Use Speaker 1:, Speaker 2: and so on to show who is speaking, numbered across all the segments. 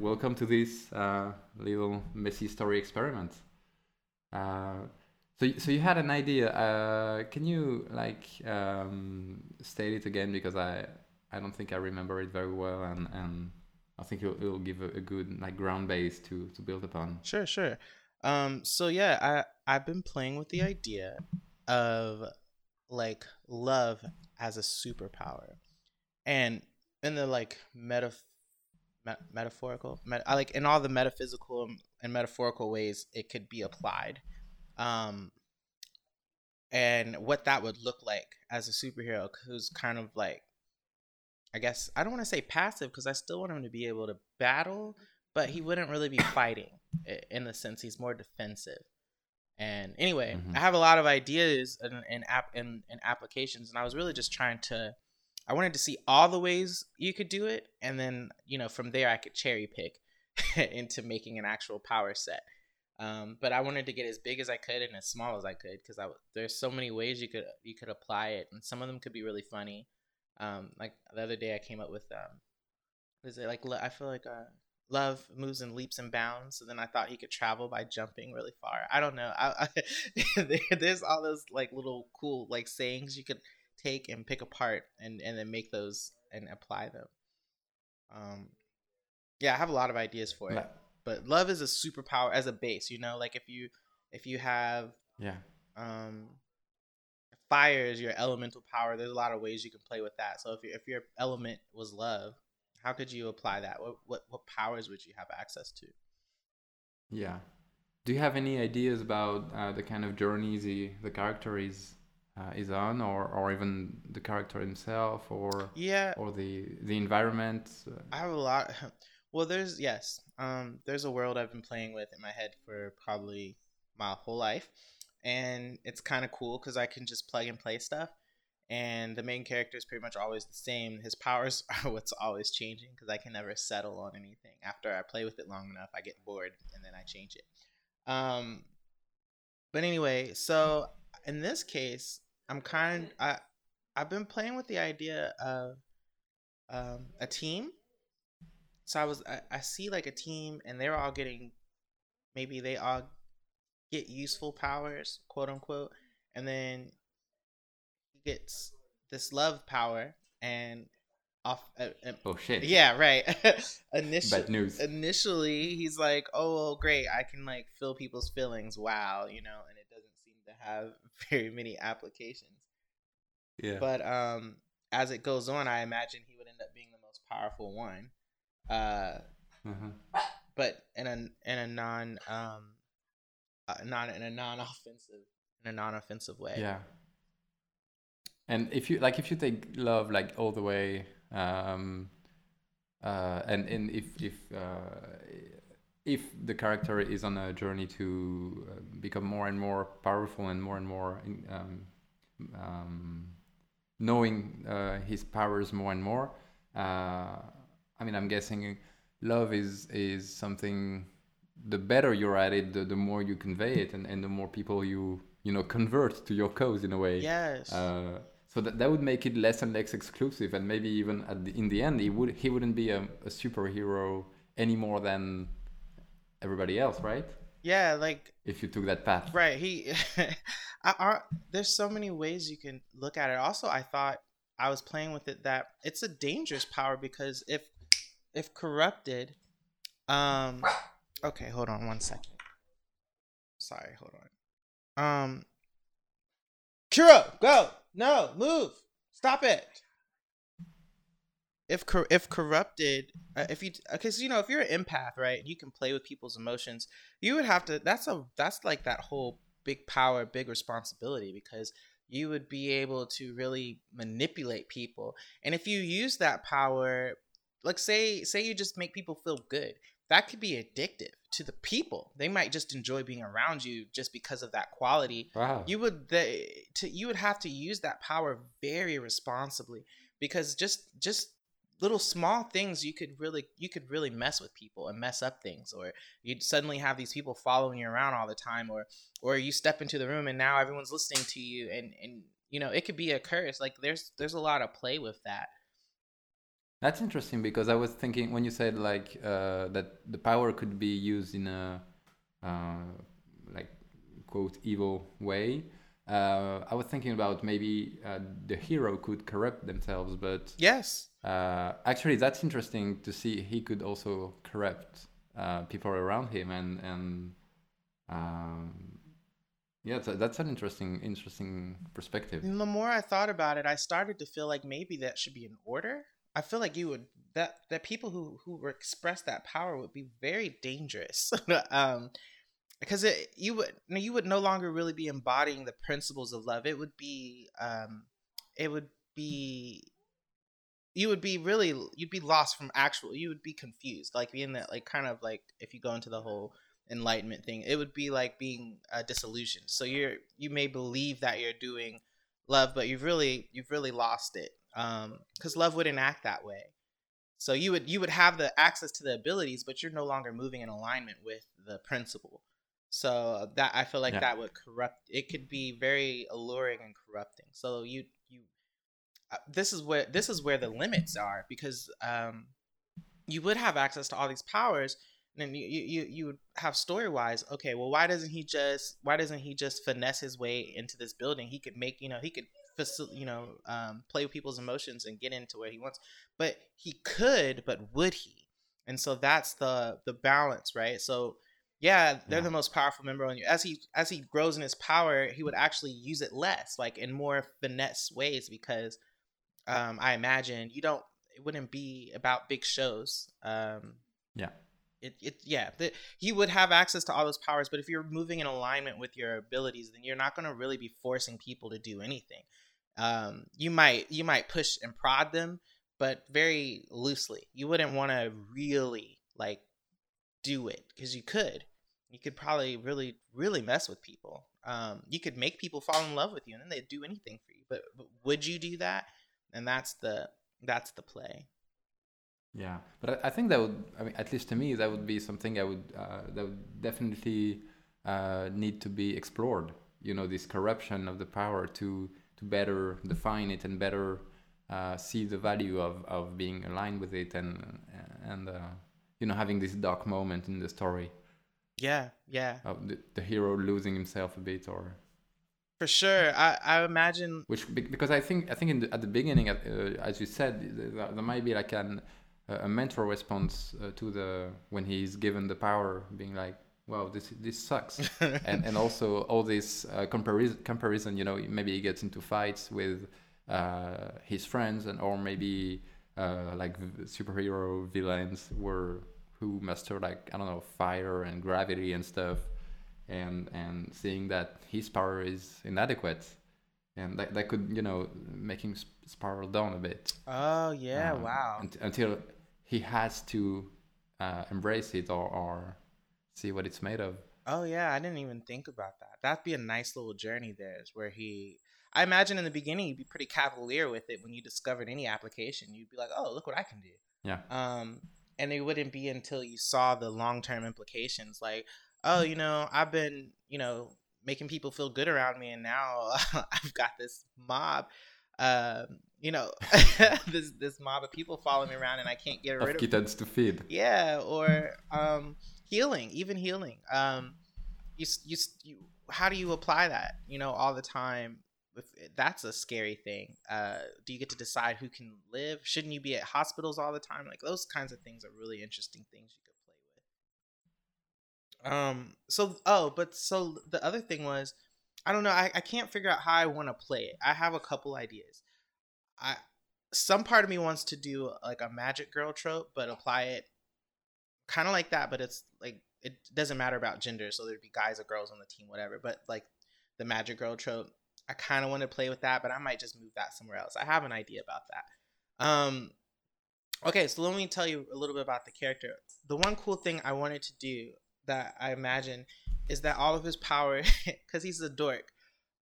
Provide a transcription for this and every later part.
Speaker 1: welcome to this uh, little messy story experiment. Uh, so, so you had an idea. Uh, can you like um, state it again because I I don't think I remember it very well, and and I think it'll, it'll give a, a good like ground base to to build upon.
Speaker 2: Sure, sure. Um, so yeah, I I've been playing with the idea of like love as a superpower, and in the like meta metaphorical, met- I like in all the metaphysical and metaphorical ways it could be applied, um, and what that would look like as a superhero who's kind of like I guess I don't want to say passive because I still want him to be able to battle, but he wouldn't really be fighting in the sense he's more defensive. And anyway, mm-hmm. I have a lot of ideas and in app in, in applications, and I was really just trying to. I wanted to see all the ways you could do it, and then you know from there I could cherry pick into making an actual power set. Um, but I wanted to get as big as I could and as small as I could because there's so many ways you could you could apply it, and some of them could be really funny. Um, like the other day I came up with um, was it like I feel like uh, love moves in leaps and bounds. So then I thought he could travel by jumping really far. I don't know. I, I, there's all those like little cool like sayings you could take and pick apart and and then make those and apply them. Um, yeah, I have a lot of ideas for it. But love is a superpower as a base. You know, like if you if you have
Speaker 1: yeah
Speaker 2: um fire is your elemental power. There's a lot of ways you can play with that. So if your if your element was love, how could you apply that? What what what powers would you have access to?
Speaker 1: Yeah. Do you have any ideas about uh, the kind of journeys the, the character is uh, is on, or, or even the character himself, or
Speaker 2: yeah,
Speaker 1: or the the environment?
Speaker 2: I have a lot. Well, there's yes, um, there's a world I've been playing with in my head for probably my whole life, and it's kind of cool because I can just plug and play stuff and the main character is pretty much always the same. His powers are what's always changing because I can never settle on anything. After I play with it long enough, I get bored and then I change it. Um, but anyway, so in this case, I'm kind I I've been playing with the idea of um, a team. So I was I, I see like a team and they're all getting maybe they all get useful powers, quote unquote, and then he gets this love power and off. Uh, uh,
Speaker 1: oh shit!
Speaker 2: Yeah, right. initially,
Speaker 1: Bad news.
Speaker 2: Initially, he's like, "Oh, well, great! I can like feel people's feelings. Wow, you know." And it doesn't seem to have very many applications.
Speaker 1: Yeah.
Speaker 2: But um, as it goes on, I imagine he would end up being the most powerful one. Uh, uh-huh. but in a in a non um, uh, non in a non offensive in a non offensive way.
Speaker 1: Yeah. And if you like, if you take love like all the way, um, uh, and and if if uh, if the character is on a journey to uh, become more and more powerful and more and more um, um, knowing uh, his powers more and more, uh, I mean, I'm guessing love is is something. The better you're at it, the, the more you convey it, and, and the more people you you know convert to your cause in a way.
Speaker 2: Yes.
Speaker 1: Uh, so that, that would make it less and less exclusive and maybe even at the, in the end he would he wouldn't be a, a superhero any more than everybody else right
Speaker 2: yeah like
Speaker 1: if you took that path
Speaker 2: right he I, I, there's so many ways you can look at it also i thought i was playing with it that it's a dangerous power because if if corrupted um okay hold on one second sorry hold on um Kuro, go no, move. Stop it. If cor- if corrupted, uh, if you because you know if you're an empath, right, you can play with people's emotions. You would have to. That's a that's like that whole big power, big responsibility because you would be able to really manipulate people. And if you use that power, like say say you just make people feel good, that could be addictive to the people. They might just enjoy being around you just because of that quality.
Speaker 1: Wow.
Speaker 2: You would the, to you would have to use that power very responsibly because just just little small things you could really you could really mess with people and mess up things or you'd suddenly have these people following you around all the time or or you step into the room and now everyone's listening to you and and you know it could be a curse like there's there's a lot of play with that
Speaker 1: That's interesting because I was thinking when you said like uh, that the power could be used in a uh, like quote evil way. Uh, I was thinking about maybe uh, the hero could corrupt themselves, but
Speaker 2: yes,
Speaker 1: uh, actually that's interesting to see he could also corrupt uh, people around him and and um, yeah, that's, that's an interesting interesting perspective.
Speaker 2: the more I thought about it, I started to feel like maybe that should be an order. I feel like you would that that people who who express that power would be very dangerous. um, because it you would you would no longer really be embodying the principles of love. It would be um, it would be you would be really you'd be lost from actual you would be confused like being that like kind of like if you go into the whole enlightenment thing it would be like being uh, disillusioned. So you're you may believe that you're doing love but you've really you've really lost it um because love wouldn't act that way. So you would you would have the access to the abilities but you're no longer moving in alignment with the principle. So that i feel like
Speaker 1: Yeah.
Speaker 2: that would corrupt it could be very alluring and corrupting. So you uh, this is where this is where the limits are because um you would have access to all these powers and then you you you, you would have story wise okay well why doesn't he just why doesn't he just finesse his way into this building? He could make you know he could facil- you know um, play with people's emotions and get into where he wants but he could but would he? And so that's the the balance right? So yeah they're
Speaker 1: Yeah.
Speaker 2: the most powerful member on you. As he as he grows in his power he would actually use it less like in more finesse ways because um i imagine you don't it wouldn't be about big shows um
Speaker 1: Yeah.
Speaker 2: it, it yeah the, he would have access to all those powers but if you're moving in alignment with your abilities then you're not going to really be forcing people to do anything. Um you might you might push and prod them but very loosely. You wouldn't want to really like do it because you could. You could probably really really mess with people. Um you could make people fall in love with you and then they'd do anything for you but, but would you do that and that's the that's the play
Speaker 1: Yeah, but I, think that would, I mean, at least to me, that would be something I would, uh, that would definitely uh, need to be explored. You know, this corruption of the power to to better define it and better uh, see the value of, of being aligned with it and and uh, you know having this dark moment in the story
Speaker 2: yeah yeah
Speaker 1: of the, the hero losing himself a bit or
Speaker 2: for sure i i imagine
Speaker 1: which because I think I think in the, at the beginning, uh, as you said, there, there might be like an a mental response uh, to the when he's given the power, being like, "Wow, this this sucks," and and also all this uh, comparison comparison. You know, maybe he gets into fights with uh, his friends, and or maybe uh, like superhero villains were who master like I don't know fire and gravity and stuff, and and seeing that his power is inadequate and that, that could you know make him sp- spiral down a bit
Speaker 2: oh yeah
Speaker 1: um,
Speaker 2: wow
Speaker 1: unt- until he has to uh, embrace it or, or see what it's made of
Speaker 2: Oh yeah, I didn't even think about that. That'd be a nice little journey there, is where he. I imagine in the beginning you'd be pretty cavalier with it when you discovered any application. You'd be like, "Oh, look what I can do."
Speaker 1: yeah
Speaker 2: Um, and it wouldn't be until you saw the long term implications, like, "Oh, you know, I've been, you know, making people feel good around me, and now I've got this mob." Um, you know, this this mob of people following me around, and I can't get rid
Speaker 1: of kittens to feed.
Speaker 2: Yeah or um healing even healing. Um you, you you how do you apply that you know all the time? If that's a scary thing uh do you get to decide who can live? Shouldn't you be at hospitals all the time? Like those kinds of things are really interesting things you could play with um so oh but so the other thing was i don't know i, I can't figure out how i want to play it. I have a couple ideas. I some part of me wants to do like a magic girl trope but apply it kind of like that but it's like it doesn't matter about gender so there'd be guys or girls on the team whatever but like the magic girl trope i kind of want to play with that but i might just move that somewhere else. I have an idea about that. Um okay so let me tell you a little bit about the character. The one cool thing i wanted to do that i imagine is that all of his power because he's a dork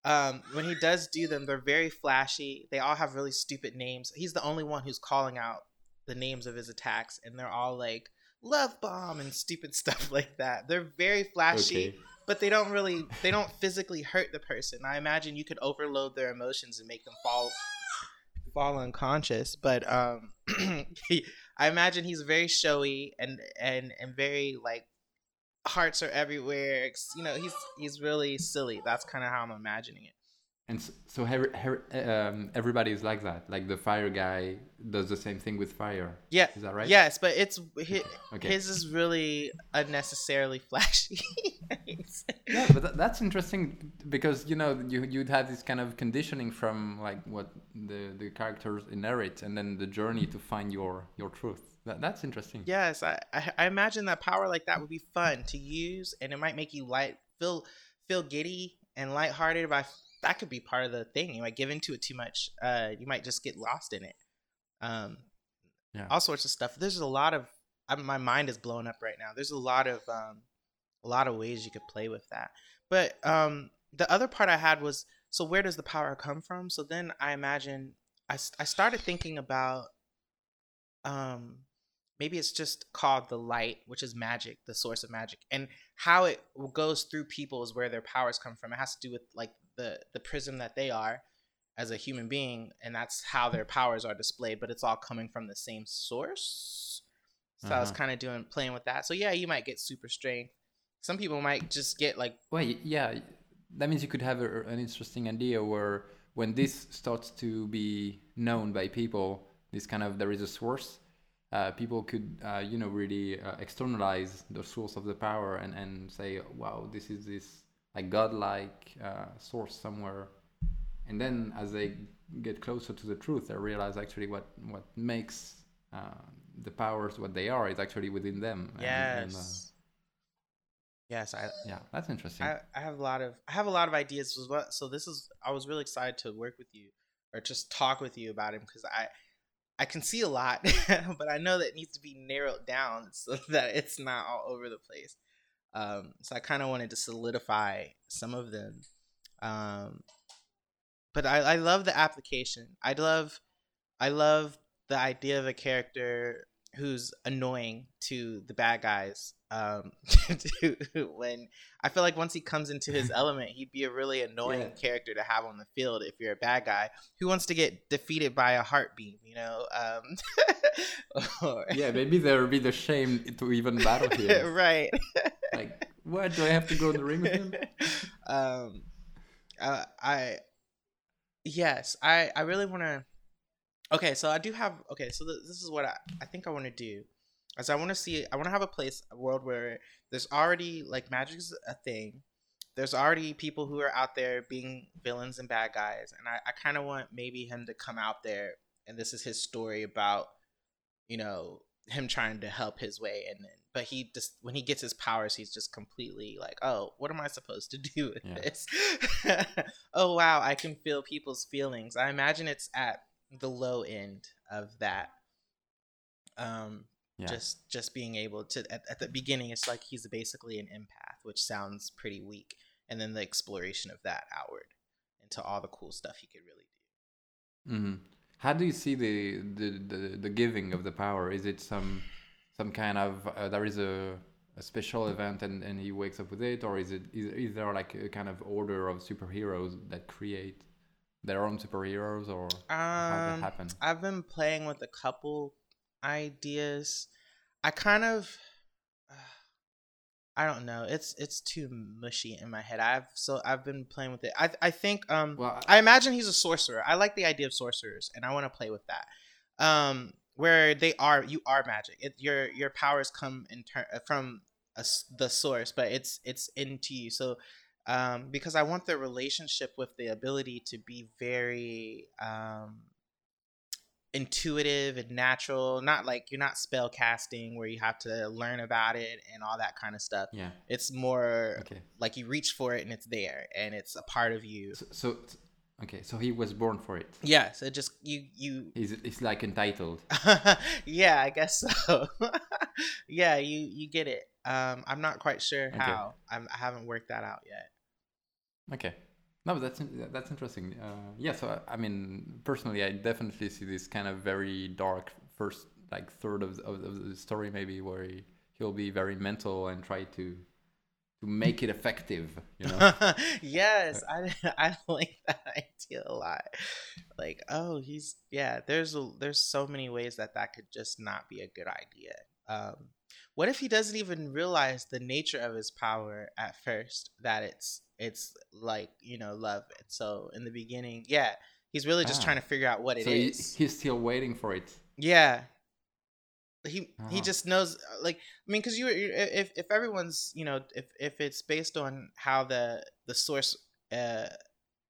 Speaker 2: um, when he does do them they're very flashy. They all have really stupid names. He's the only one who's calling out the names of his attacks and they're all like love bomb and stupid stuff like that. They're very flashy
Speaker 1: okay.
Speaker 2: but they don't really they don't physically hurt the person. I imagine you could overload their emotions and make them fall fall unconscious. But um, I imagine he's very showy and and and very like hearts are everywhere. You know, he's he's really silly. That's kind of how I'm imagining it.
Speaker 1: And so, so her, her, um, everybody is like that. Like the fire guy does the same thing with fire.
Speaker 2: Yeah,
Speaker 1: is that right?
Speaker 2: Yes, but it's his, okay. his is really unnecessarily flashy.
Speaker 1: yeah, but that, that's interesting because you know you you'd have this kind of conditioning from like what the the characters inherit, and then the journey to find your your truth. That, that's interesting.
Speaker 2: Yes, I, I I imagine that power like that would be fun to use, and it might make you light feel feel giddy and lighthearted. But that could be part of the thing. You might give into it too much. Uh, you might just get lost in it. Um, yeah. All sorts of stuff. There's a lot of. I, my mind is blown up right now. There's a lot of um, a lot of ways you could play with that. But um, the other part I had was so where does the power come from? So then I imagine I, I started thinking about um, maybe it's just called the light, which is magic, the source of magic, and how it goes through people is where their powers come from. It has to do with like the the prism that they are as a human being, and that's how their powers are displayed. But it's all coming from the same source. So uh-huh. I was uh-huh. kind of doing playing with that. So yeah, you might get super strength. Some people might just get like.
Speaker 1: Well, yeah, that means you could have a, an interesting idea where when this starts to be known by people, this kind of there is a source. Uh, people could, uh, you know, really uh, externalize the source of the power and, and say, wow, this is this like godlike uh, source somewhere. And then as they get closer to the truth they realize actually what what makes uh, the powers what they are is actually within them
Speaker 2: yes and, and, yes. I
Speaker 1: yeah that's interesting.
Speaker 2: I, I have a lot of i have a lot of ideas as well. so this is i was really excited to work with you or just talk with you about him because i I can see a lot, but I know that needs to be narrowed down so that it's not all over the place. Um, so I kind of wanted to solidify some of them. Um, but I, I love the application. I love, I love the idea of a character who's annoying to the bad guys. Um, to, when I feel like once he comes into his element, he'd be a really annoying yeah. character to have on the field if you're a bad guy who wants to get defeated by a heart beam, you know. Um,
Speaker 1: or... yeah, maybe there would be the shame to even battle him.
Speaker 2: right.
Speaker 1: like, what do I have to go in the ring with him?
Speaker 2: Um, uh, I, yes, I, I really want to okay so i do have okay so th- this is what i, I think i want to do as i want to see i want to have a place a world where there's already like magic is a thing. There's already people who are out there being villains and bad guys and i, I kind of want maybe him to come out there and this is his story about you know him trying to help his way and then but he just when he gets his powers he's just completely like oh what am i supposed to do with yeah. this? Oh wow i can feel people's feelings. I imagine it's at the low end of that. Um, yeah. just just being able to at, at the beginning, it's like he's basically an empath, which sounds pretty weak, and then the exploration of that outward into all the cool stuff he could really
Speaker 1: do. Mm-hmm. How do you see the, the the the giving of the power? Is it some some kind of uh, there is a a special event and, and he wakes up with it or is it is, is there like a kind of order of superheroes that create their own superheroes or um, how that?
Speaker 2: I've been playing with a couple ideas. I kind of uh, I don't know. It's it's too mushy in my head. I've so I've been playing with it. I I think um well, I, I imagine he's a sorcerer. I like the idea of sorcerers and I want to play with that. Um where they are you are magic. It, your your powers come in turn from a, the source, but it's it's into you. So um, because I want the relationship with the ability to be very um, intuitive and natural. Not like you're not spell casting where you have to learn about it and all that kind of stuff.
Speaker 1: Yeah,
Speaker 2: it's more okay. like you reach for it and it's there and it's a part of you.
Speaker 1: So, so okay, so he was born for it.
Speaker 2: Yeah, so just you you.
Speaker 1: He's it's like entitled.
Speaker 2: yeah, I guess so. yeah, you you get it. Um, I'm not quite sure okay. how. I'm, I haven't worked that out yet.
Speaker 1: Okay. No, but that's that's interesting. Uh, yeah, so I mean, personally, I definitely see this kind of very dark first like third of, of, of the story, maybe where he, he'll be very mental and try to to make it effective. You know.
Speaker 2: yes, I I like that idea a lot. Like, oh, he's yeah. There's a, there's so many ways that that could just not be a good idea. Um, what if he doesn't even realize the nature of his power at first? That it's it's like you know love. And so in the beginning, yeah, he's really just
Speaker 1: Ah.
Speaker 2: trying to figure out what it
Speaker 1: so
Speaker 2: is.
Speaker 1: he, he's still waiting for it.
Speaker 2: Yeah. He he
Speaker 1: Uh-huh.
Speaker 2: just knows uh, like I mean cuz you you- if if everyone's, you know, if if it's based on how the the source uh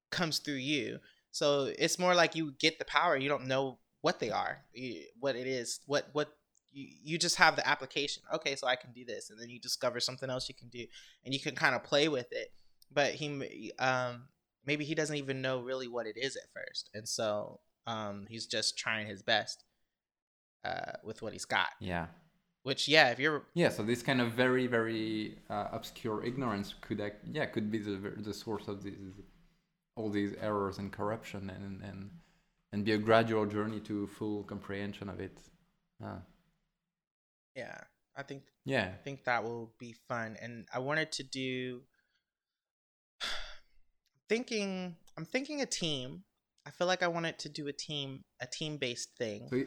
Speaker 2: comes through you. So it's more like you get the power, you don't know what they are, you, what it is, what what you, you just have the application. Okay, so I can do this and then you discover something else you can do and you can kind of play with it. But he um maybe he doesn't even know really what it is at first. And so um he's just trying his best uh, with what he's got.
Speaker 1: Yeah.
Speaker 2: Which, yeah, if you're
Speaker 1: Yeah, so this kind of very, very uh, obscure ignorance could, act, yeah, could be the the source of these all these errors and corruption, and and and be a gradual journey to full comprehension of it. Uh,
Speaker 2: yeah, I think
Speaker 1: yeah,
Speaker 2: I think that will be fun. And I wanted to do thinking. I'm thinking a team. I feel like I wanted to do a team, a team based thing.
Speaker 1: so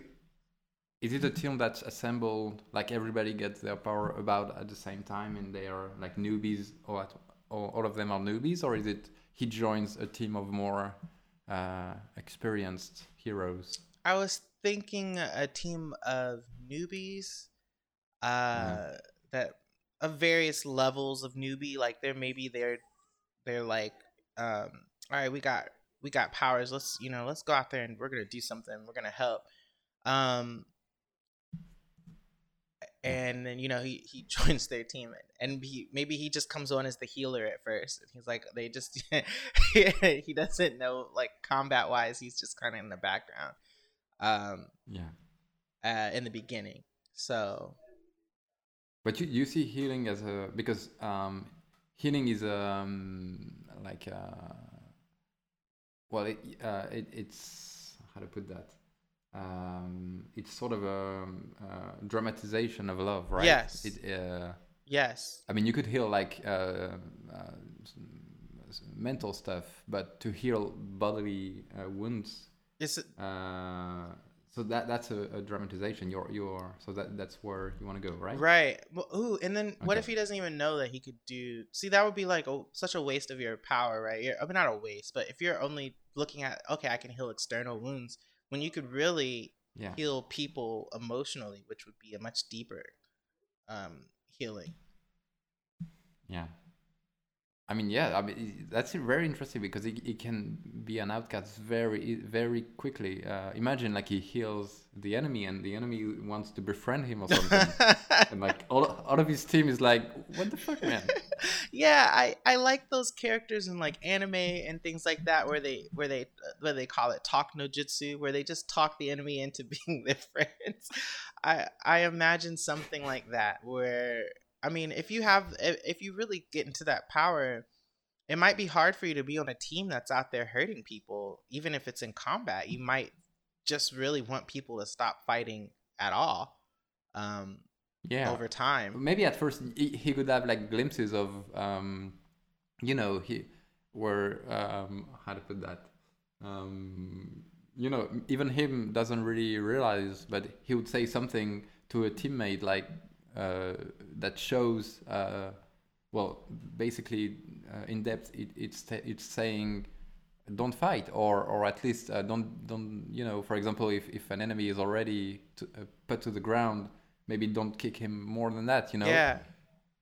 Speaker 1: is it a team that's assembled like everybody gets their power about at the same time, and they are like newbies, or at, or all of them are newbies, or is it he joins a team of more uh, experienced heroes?
Speaker 2: I was thinking a team of newbies, uh, that of various levels of newbie. Like they're maybe they're they're like, um, all right, we got we got powers. Let's you know let's go out there and we're gonna do something. We're gonna help. Um, and then you know he he joins their team and he maybe he just comes on as the healer at first and he's like they just he doesn't know like combat wise he's just kind of in the background um
Speaker 1: Yeah.
Speaker 2: uh in the beginning so
Speaker 1: But you, you see healing as a because um, healing is um, like uh, well it, uh, it it's how to put that? Um, it's sort of a um, uh, dramatization of love right?
Speaker 2: Yes.
Speaker 1: it, uh,
Speaker 2: yes.
Speaker 1: I mean you could heal like uh, uh, mental stuff but to heal bodily uh, wounds
Speaker 2: it's
Speaker 1: uh, so that that's a, a dramatization you're you're so that that's where you want to go right
Speaker 2: right well, ooh and then what
Speaker 1: Okay.
Speaker 2: if he doesn't even know that he could do see that would be like oh such a waste of your power right You're, I mean not a waste but if you're only looking at okay I can heal external wounds when you could really
Speaker 1: yeah
Speaker 2: heal people emotionally, which would be a much deeper um, healing.
Speaker 1: Yeah. I mean, yeah. I mean, that's very interesting because it, he can be an outcast very, very quickly. Uh, imagine like he heals the enemy, and the enemy wants to befriend him or something, and like all, all of his team is like, "What the fuck, man?"
Speaker 2: yeah, I, I like those characters in like anime and things like that where they where they where they call it talk no jutsu where they just talk the enemy into being their friends. I I imagine something like that where I mean if you have if, you really get into that power it might be hard for you to be on a team that's out there hurting people even if it's in combat. You might just really want people to stop fighting at all. Um
Speaker 1: Yeah.
Speaker 2: over time.
Speaker 1: Maybe at first he, could have like glimpses of, um, you know, he where um, how to put that. Um, you know, even him doesn't really realize, but he would say something to a teammate like uh, that shows, uh, well, basically uh, in depth, it, it's it's saying don't fight or or at least uh, don't don't you know for example if, if an enemy is already to, uh, put to the ground maybe don't kick him more than that you know
Speaker 2: Yeah.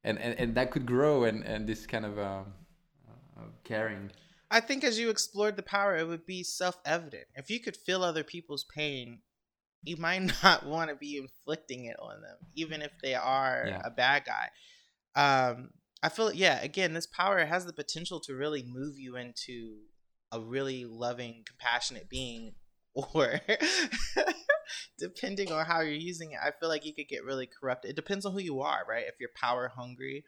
Speaker 1: and, and and that could grow and and this kind of uh, uh, caring
Speaker 2: I think as you explored the power, it would be self evident. If you could feel other people's pain, you might not want to be inflicting it on them, even if they are
Speaker 1: Yeah.
Speaker 2: a bad guy. Um, I feel, yeah, again, this power has the potential to really move you into a really loving, compassionate being, or depending on how you're using it, I feel like you could get really corrupted. It depends on who you are, right? If you're power hungry,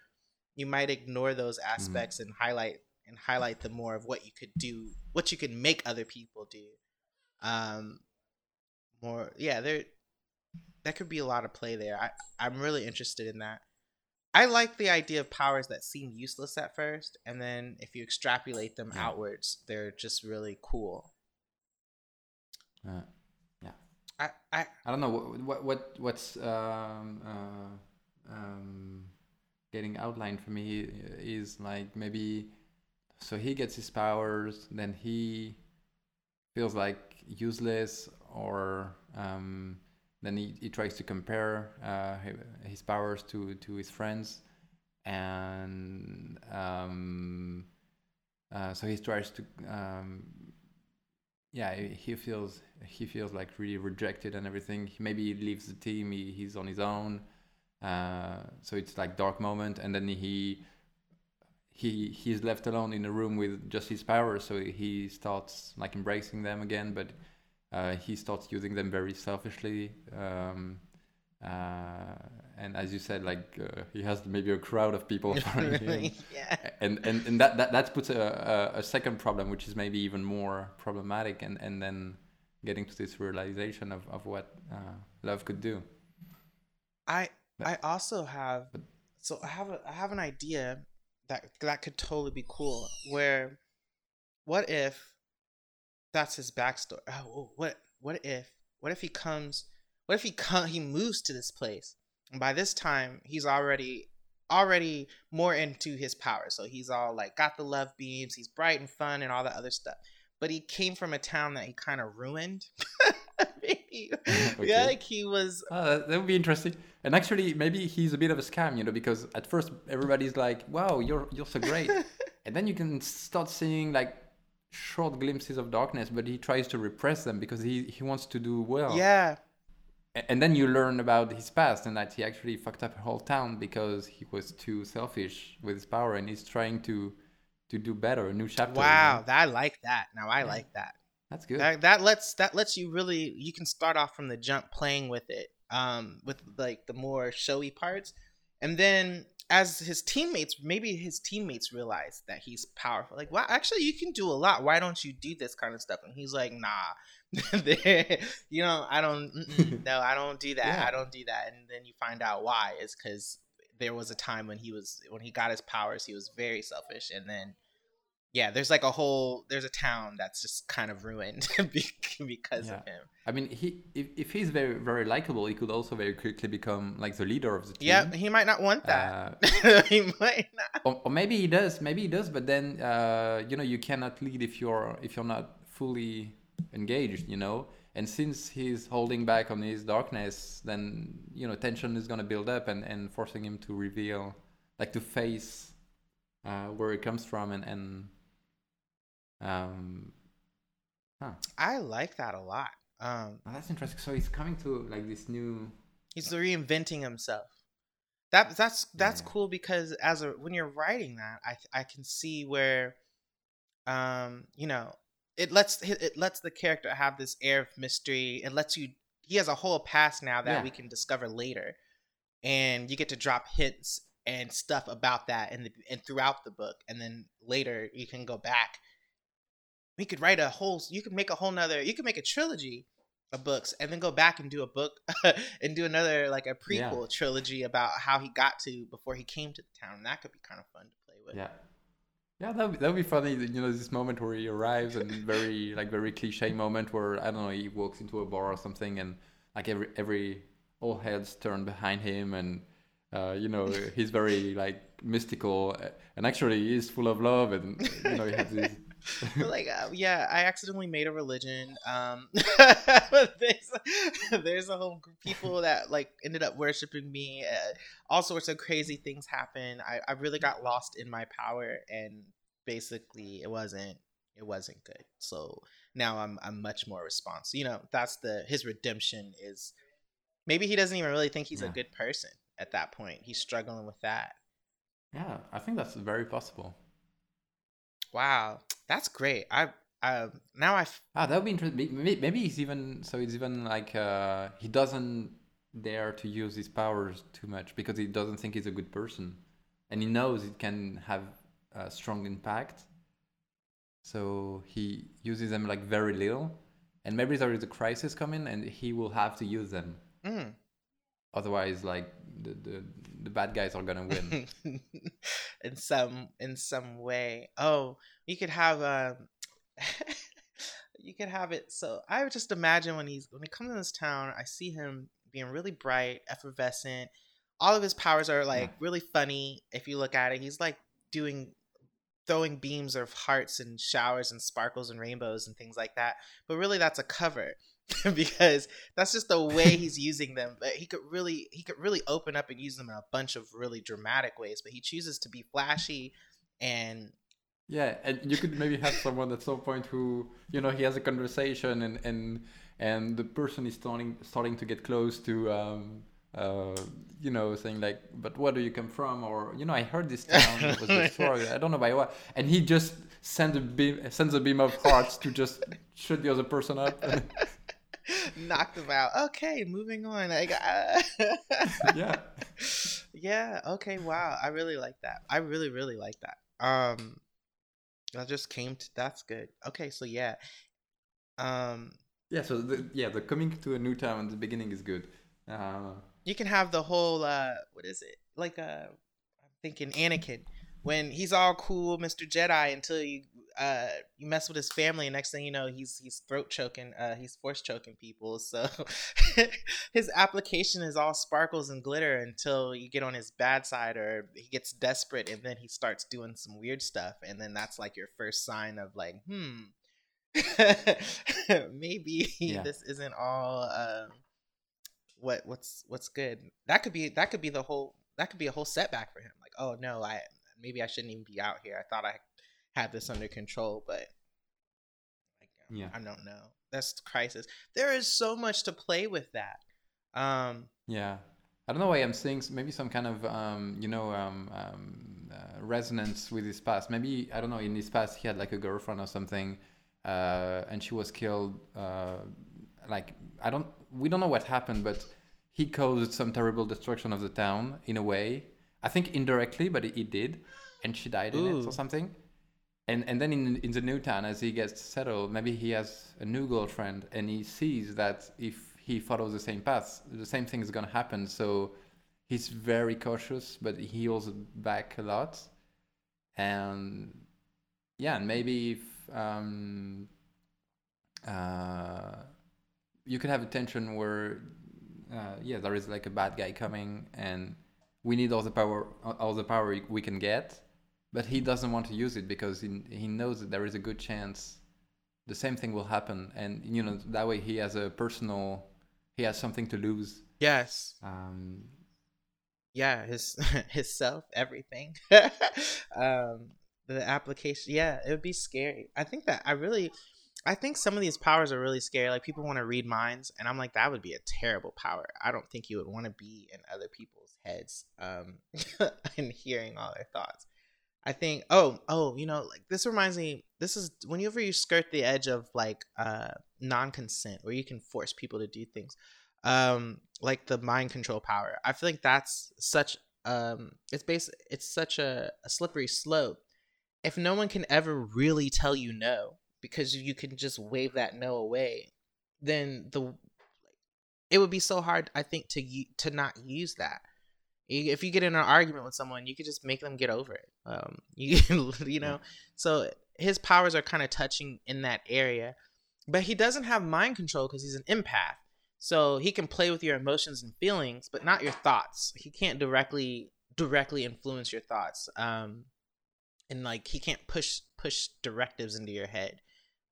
Speaker 2: you might ignore those aspects and highlight and highlight the more of what you could do, what you could make other people do. Um, more, yeah, there, that could be a lot of play there. I, I'm really interested in that. I like the idea of powers that seem useless at first, and then if you extrapolate them
Speaker 1: Yeah.
Speaker 2: outwards, they're just really cool.
Speaker 1: Uh, yeah.
Speaker 2: I, I
Speaker 1: I don't know what what, what what's um, uh, um, getting outlined for me is like maybe so he gets his powers, then he feels like useless, or um, then he, he tries to compare uh, his powers to to his friends, and um, uh, so he tries to um, yeah he feels he feels like really rejected and everything. Maybe he leaves the team he, he's on his own uh, so it's like dark moment and then he he he's left alone in a room with just his powers. So he starts like embracing them again but uh, he starts using them very selfishly um, uh, and as you said like uh, he has maybe a crowd of people following him
Speaker 2: yeah.
Speaker 1: and and, and that, that that puts a, a, a second problem which is maybe even more problematic and and then getting to this realization of, of what uh, love could do
Speaker 2: I I also have so I have a I have an idea that that could totally be cool. Where, what if that's his backstory? Oh, what what if what if he comes? What if he come, he moves to this place, and by this time he's already already more into his power. So he's all like got the love beams. He's bright and fun and all that other stuff. But he came from a town that he kind of ruined. Maybe,
Speaker 1: Okay.
Speaker 2: yeah, like he was
Speaker 1: Uh, that, that would be interesting. And actually, maybe he's a bit of a scam, you know, because at first everybody's like, "Wow, you're you're so great," and then you can start seeing like short glimpses of darkness, but he tries to repress them because he he wants to do well.
Speaker 2: yeah.
Speaker 1: And then you learn about his past and that he actually fucked up a whole town because he was too selfish with his power, and he's trying to to do better, a new chapter. you know?
Speaker 2: Wow, that, I like that. Now I
Speaker 1: Yeah.
Speaker 2: like that.
Speaker 1: that's good.
Speaker 2: That that lets that lets you really you can start off from the jump playing with it, um, with like the more showy parts, and then as his teammates, maybe his teammates realize that he's powerful. Like, well, actually, you can do a lot. Why don't you do this kind of stuff? And he's like, nah, you know, I don't. no, I don't do that.
Speaker 1: Yeah.
Speaker 2: I don't do that. And then you find out why. It's because there was a time when he was when he got his powers, he was very selfish, and then yeah, there's like a whole there's a town that's just kind of ruined be- because of him.
Speaker 1: I mean, he if, if he's very very likable, he could also very quickly become like the leader of the team.
Speaker 2: Yeah, he might not want that. he might not.
Speaker 1: or, or maybe he does maybe he does but then uh, you know you cannot lead if you're if you're not fully engaged you know and since he's holding back on his darkness then you know tension is going to build up and, and forcing him to reveal like to face uh, where it comes from and and um huh.
Speaker 2: I like that a lot. Um,
Speaker 1: Oh, that's interesting so he's coming to like this new
Speaker 2: he's reinventing himself. That that's that's
Speaker 1: Yeah.
Speaker 2: cool because as a when you're writing that, I I can see where, um, you know, it lets it lets the character have this air of mystery. It lets you he has a whole past now that
Speaker 1: Yeah.
Speaker 2: we can discover later, and you get to drop hints and stuff about that and and throughout the book, and then later you can go back. We could write a whole. You could make a whole nother. You could make a trilogy of books and then go back and do a book and do another like a
Speaker 1: Yeah.
Speaker 2: prequel trilogy about how he got to before he came to the town. And that could be kind of fun to play with.
Speaker 1: Yeah. Yeah, that would that would be funny. You know, this moment where he arrives and very like very cliche moment where I don't know he walks into a bar or something and like every every all heads turn behind him and uh, you know he's very like mystical and actually he's full of love and you know he has this.
Speaker 2: Like uh, yeah, I accidentally made a religion. Um, there's there's a whole group of people that like ended up worshiping me. Uh, all sorts of crazy things happen. I, I really got lost in my power, and basically it wasn't it wasn't good. So now I'm I'm much more responsive. You know, that's the his redemption is maybe he doesn't even really think he's a good person at that point. He's struggling with that.
Speaker 1: yeah, I think that's very possible.
Speaker 2: Wow, that's great. I uh, now I f-
Speaker 1: Ah, that would be interesting. Maybe, maybe he's even so it's even like uh, he doesn't dare to use his powers too much because he doesn't think he's a good person, and he knows it can have a strong impact. So he uses them like very little, and maybe there is a crisis coming, and he will have to use them.
Speaker 2: mm,
Speaker 1: Otherwise, like the, the the bad guys are gonna win.
Speaker 2: in some in some way. Oh, you could have um you could have it so I would just imagine when he's when he comes in this town, I see him being really bright, effervescent. All of his powers are like
Speaker 1: Yeah.
Speaker 2: really funny if you look at it. He's like doing throwing beams of hearts and showers and sparkles and rainbows and things like that. But really that's a cover because that's just the way he's using them. But he could really he could really open up and use them in a bunch of really dramatic ways. But he chooses to be flashy and
Speaker 1: Yeah, and you could maybe have someone at some point who you know he has a conversation and and and the person is starting starting to get close to um uh you know saying like but where do you come from or you know I heard this town was destroyed I don't know by what and he just sends a beam sends a beam of hearts to just shut the other person up
Speaker 2: knock them out. Okay, moving on. I got
Speaker 1: yeah.
Speaker 2: Yeah okay wow. I really like that. I really really like that. Um i just came to that's good. Okay so yeah. Um
Speaker 1: yeah so the, yeah the coming to a new town at the beginning is good. Uh
Speaker 2: you can have the whole uh what is it? Like uh i'm thinking anakin when he's all cool mr jedi until you uh you mess with his family and next thing you know he's he's throat choking uh he's force choking people. So his application is all sparkles and glitter until you get on his bad side or he gets desperate and then he starts doing some weird stuff and then that's like your first sign of like hmm maybe
Speaker 1: Yeah.
Speaker 2: this isn't all um what what's what's good. That could be that could be the whole that could be a whole setback for him. Like oh no i maybe i shouldn't even be out here. I thought i had this under control but like,
Speaker 1: Yeah.
Speaker 2: i don't know that's crisis there is so much to play with that um
Speaker 1: Yeah, I don't know why I'm seeing maybe some kind of um, you know um, um, uh, resonance with his past. Maybe I don't know. In his past, he had like a girlfriend or something, uh, and she was killed. Uh, like I don't, we don't know what happened, but he caused some terrible destruction of the town in a way. I think indirectly, but he did, and she died in it or something. And and then in in the new town, as he gets settled, maybe he has a new girlfriend, and he sees that if he follows the same path, the same thing is gonna happen. So he's very cautious, but he holds back a lot. And yeah, and maybe if um, uh, you could have a tension where uh, yeah, there is like a bad guy coming, and we need all the power, all the power we can get, but he doesn't want to use it because he he knows that there is a good chance the same thing will happen, and you know that way he has a personal, he has something to lose.
Speaker 2: yes.
Speaker 1: Um,
Speaker 2: yeah his his self everything. Um the application yeah it would be scary. I think that i really i think some of these powers are really scary. Like people want to read minds and i'm like that would be a terrible power. I don't think you would want to be in other people's heads um and hearing all their thoughts i think oh oh you know like this reminds me this is whenever you skirt the edge of like uh non-consent where you can force people to do things um like the mind control power i feel like that's such um it's base it's such a, a slippery slope. If no one can ever really tell you no because you can just wave that no away then the it would be so hard i think to to not use that if you get in an argument with someone you could just make them get over it um you you know so his powers are kind of touching in that area but he doesn't have mind control because he's an empath so he can play with your emotions and feelings, but not your thoughts. He can't directly directly influence your thoughts. Um and like he can't push push directives into your head,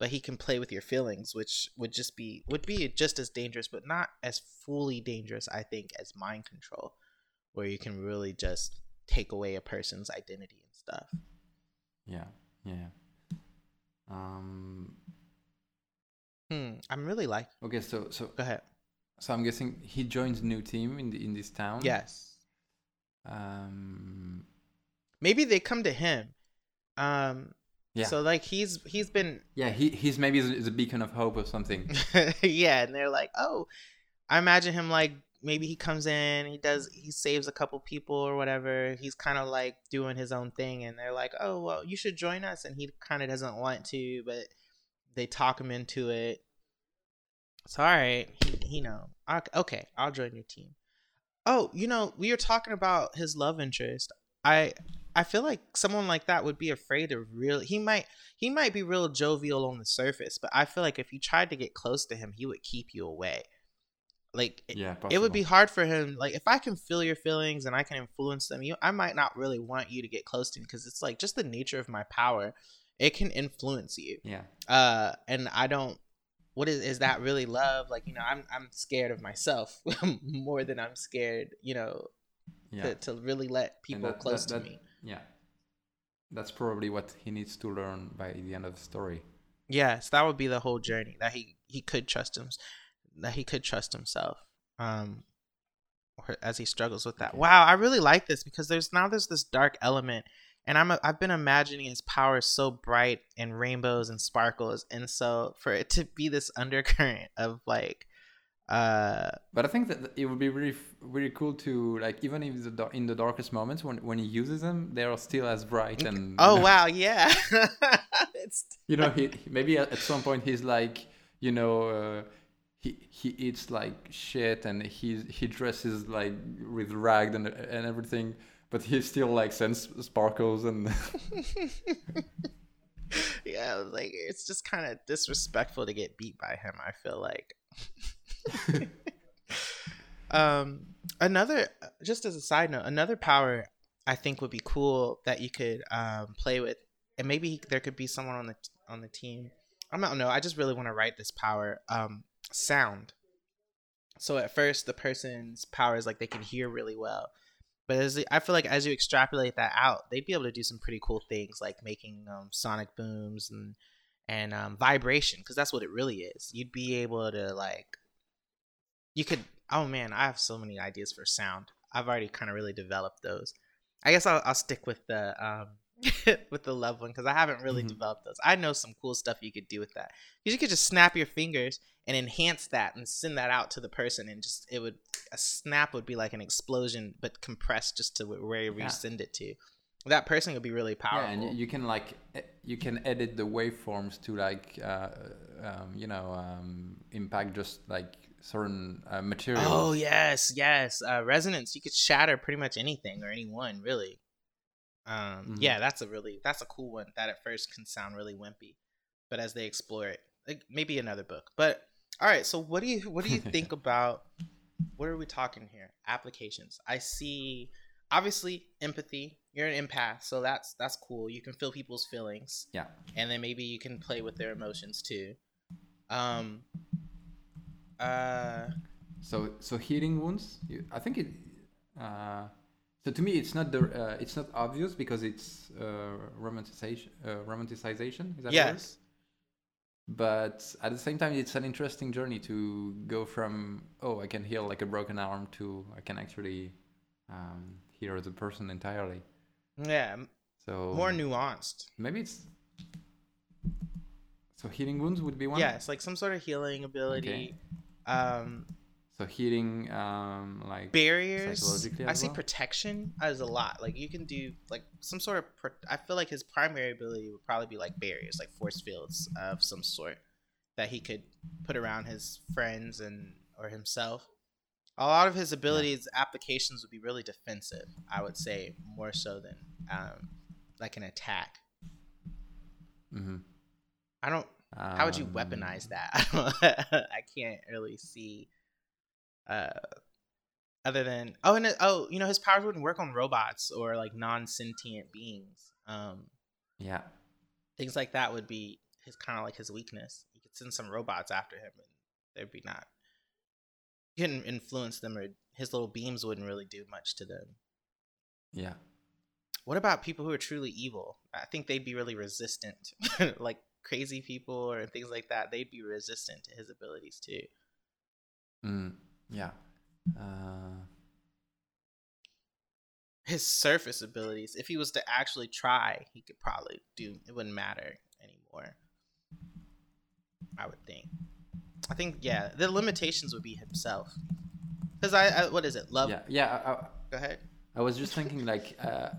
Speaker 2: but he can play with your feelings, which would just be would be just as dangerous, but not as fully dangerous, I think, as mind control, where you can really just take away a person's identity and stuff.
Speaker 1: yeah, yeah. Um,
Speaker 2: Hmm. I'm really like
Speaker 1: okay, so so
Speaker 2: go ahead.
Speaker 1: so I'm guessing he joins new team in the in this town.
Speaker 2: Yes.
Speaker 1: Um.
Speaker 2: Maybe they come to him. Um
Speaker 1: Yeah.
Speaker 2: so like he's he's been
Speaker 1: yeah. He he's maybe is a beacon of hope or something.
Speaker 2: yeah, and they're like, oh, I imagine him like maybe he comes in, he does, he saves a couple people or whatever. He's kind of like doing his own thing, and they're like, oh, well, you should join us, and he kind of doesn't want to, but they talk him into it. It's all right. He, he know. "Ok- Okay, I'll join your team. Oh, you know, we were talking about his love interest. I I feel like someone like that would be afraid of real. He might he might be real jovial on the surface, but I feel like if you tried to get close to him, he would keep you away. Like
Speaker 1: Yeah,
Speaker 2: it would be hard for him. Like if I can feel your feelings and I can influence them, you I might not really want you to get close to me because it's like just the nature of my power. It can influence you.
Speaker 1: Yeah,
Speaker 2: Uh, and I don't. What is is that really love? Like you know, I'm I'm scared of myself more than I'm scared. You know,
Speaker 1: yeah,
Speaker 2: to, to really let people
Speaker 1: that-
Speaker 2: close
Speaker 1: that-
Speaker 2: to
Speaker 1: that-
Speaker 2: me.
Speaker 1: yeah. That's probably what he needs to learn by the end of the story.
Speaker 2: Yes, that would be the whole journey that he he could trust him, that he could trust himself. Um, or as he struggles with that. Wow, I really like this because there's now there's this dark element, and I'm a, I've been imagining his power so bright and rainbows and sparkles, and so for it to be this undercurrent of like, uh,
Speaker 1: But I think that it would be really, really cool to like, even if the in the darkest moments when when he uses them, they are still as bright and.
Speaker 2: oh wow, yeah, it's
Speaker 1: You know, he maybe at, at some point he's like, you know, uh, he he eats like shit and he he dresses like with ragged and and everything, but he still like sends sparkles and.
Speaker 2: yeah, like it's just kind of disrespectful to get beat by him. I feel like. um, another, just as a side note, another power I think would be cool that you could um play with, and maybe there could be someone on the on the team. I don't know. I just really want to write this power. Um, sound. So at first, the person's power is like they can hear really well, but as I feel like as you extrapolate that out, they'd be able to do some pretty cool things like making um, sonic booms and and um, vibration because that's what it really is. You'd be able to like, you could. Oh man, I have so many ideas for sound. I've already kind of really developed those. I guess I'll, I'll stick with the um with the love one because I haven't really
Speaker 1: Mhm.
Speaker 2: developed those. I know some cool stuff you could do with that. 'Cause you could just snap your fingers and enhance that and send that out to the person and just it would a snap would be like an explosion but compressed just to
Speaker 1: Yeah.
Speaker 2: you send it to. That person would be really powerful.
Speaker 1: Yeah, and you, can like you can edit the waveforms to like uh, um, you know um, impact just like certain uh, materials.
Speaker 2: Oh yes, yes. Uh, resonance. You could shatter pretty much anything or anyone, really. Um,
Speaker 1: Mhm.
Speaker 2: Yeah, that's a really that's a cool one. That at first can sound really wimpy, but as they explore it, like maybe another book. But all right, so what do you what do you think about? What are we talking here? Applications. I see. Obviously, empathy. You're an empath, so that's that's cool. You can feel people's feelings
Speaker 1: Yeah.
Speaker 2: and then maybe you can play with their emotions too. Um. Uh.
Speaker 1: So so healing wounds. You, I think it. Uh, so to me, it's not the uh, it's not obvious because it's uh, romanticization. Uh, romanticization is that?
Speaker 2: Yes.
Speaker 1: But at the same time, it's an interesting journey to go from oh I can heal like a broken arm to I can actually um, heal the person entirely.
Speaker 2: Yeah.
Speaker 1: So
Speaker 2: More nuanced.
Speaker 1: maybe it's so healing wounds would be one.
Speaker 2: Yeah, it's like some sort of healing ability. Um,
Speaker 1: So healing um like
Speaker 2: barriers. I see
Speaker 1: well?
Speaker 2: protection as a lot. Like you can do like some sort of. Pro- I feel like his primary ability would probably be like barriers, like force fields of some sort that he could put around his friends and or himself. A lot of his abilities applications would be really defensive. I would say more so than um, like an attack.
Speaker 1: Mm-hmm.
Speaker 2: I don't. How would you
Speaker 1: Um,
Speaker 2: weaponize that? I can't really see. Uh, other than oh, and oh, you know, his powers wouldn't work on robots or like non-sentient beings. Um,
Speaker 1: Yeah.
Speaker 2: things like that would be his kind of like his weakness. You could send some robots after him, and they'd be not. You couldn't influence them, or his little beams wouldn't really do much to them.
Speaker 1: Yeah.
Speaker 2: What about people who are truly evil? I think they'd be really resistant, like crazy people or things like that. They'd be resistant to his abilities too.
Speaker 1: Mm, yeah. Uh,
Speaker 2: His surface abilities, if he was to actually try, he could probably do. It wouldn't matter anymore. I would think. I think yeah, the limitations would be himself. Because I, I, what is it? Love.
Speaker 1: yeah. Yeah. I, I,
Speaker 2: Go ahead.
Speaker 1: I was just thinking like, uh,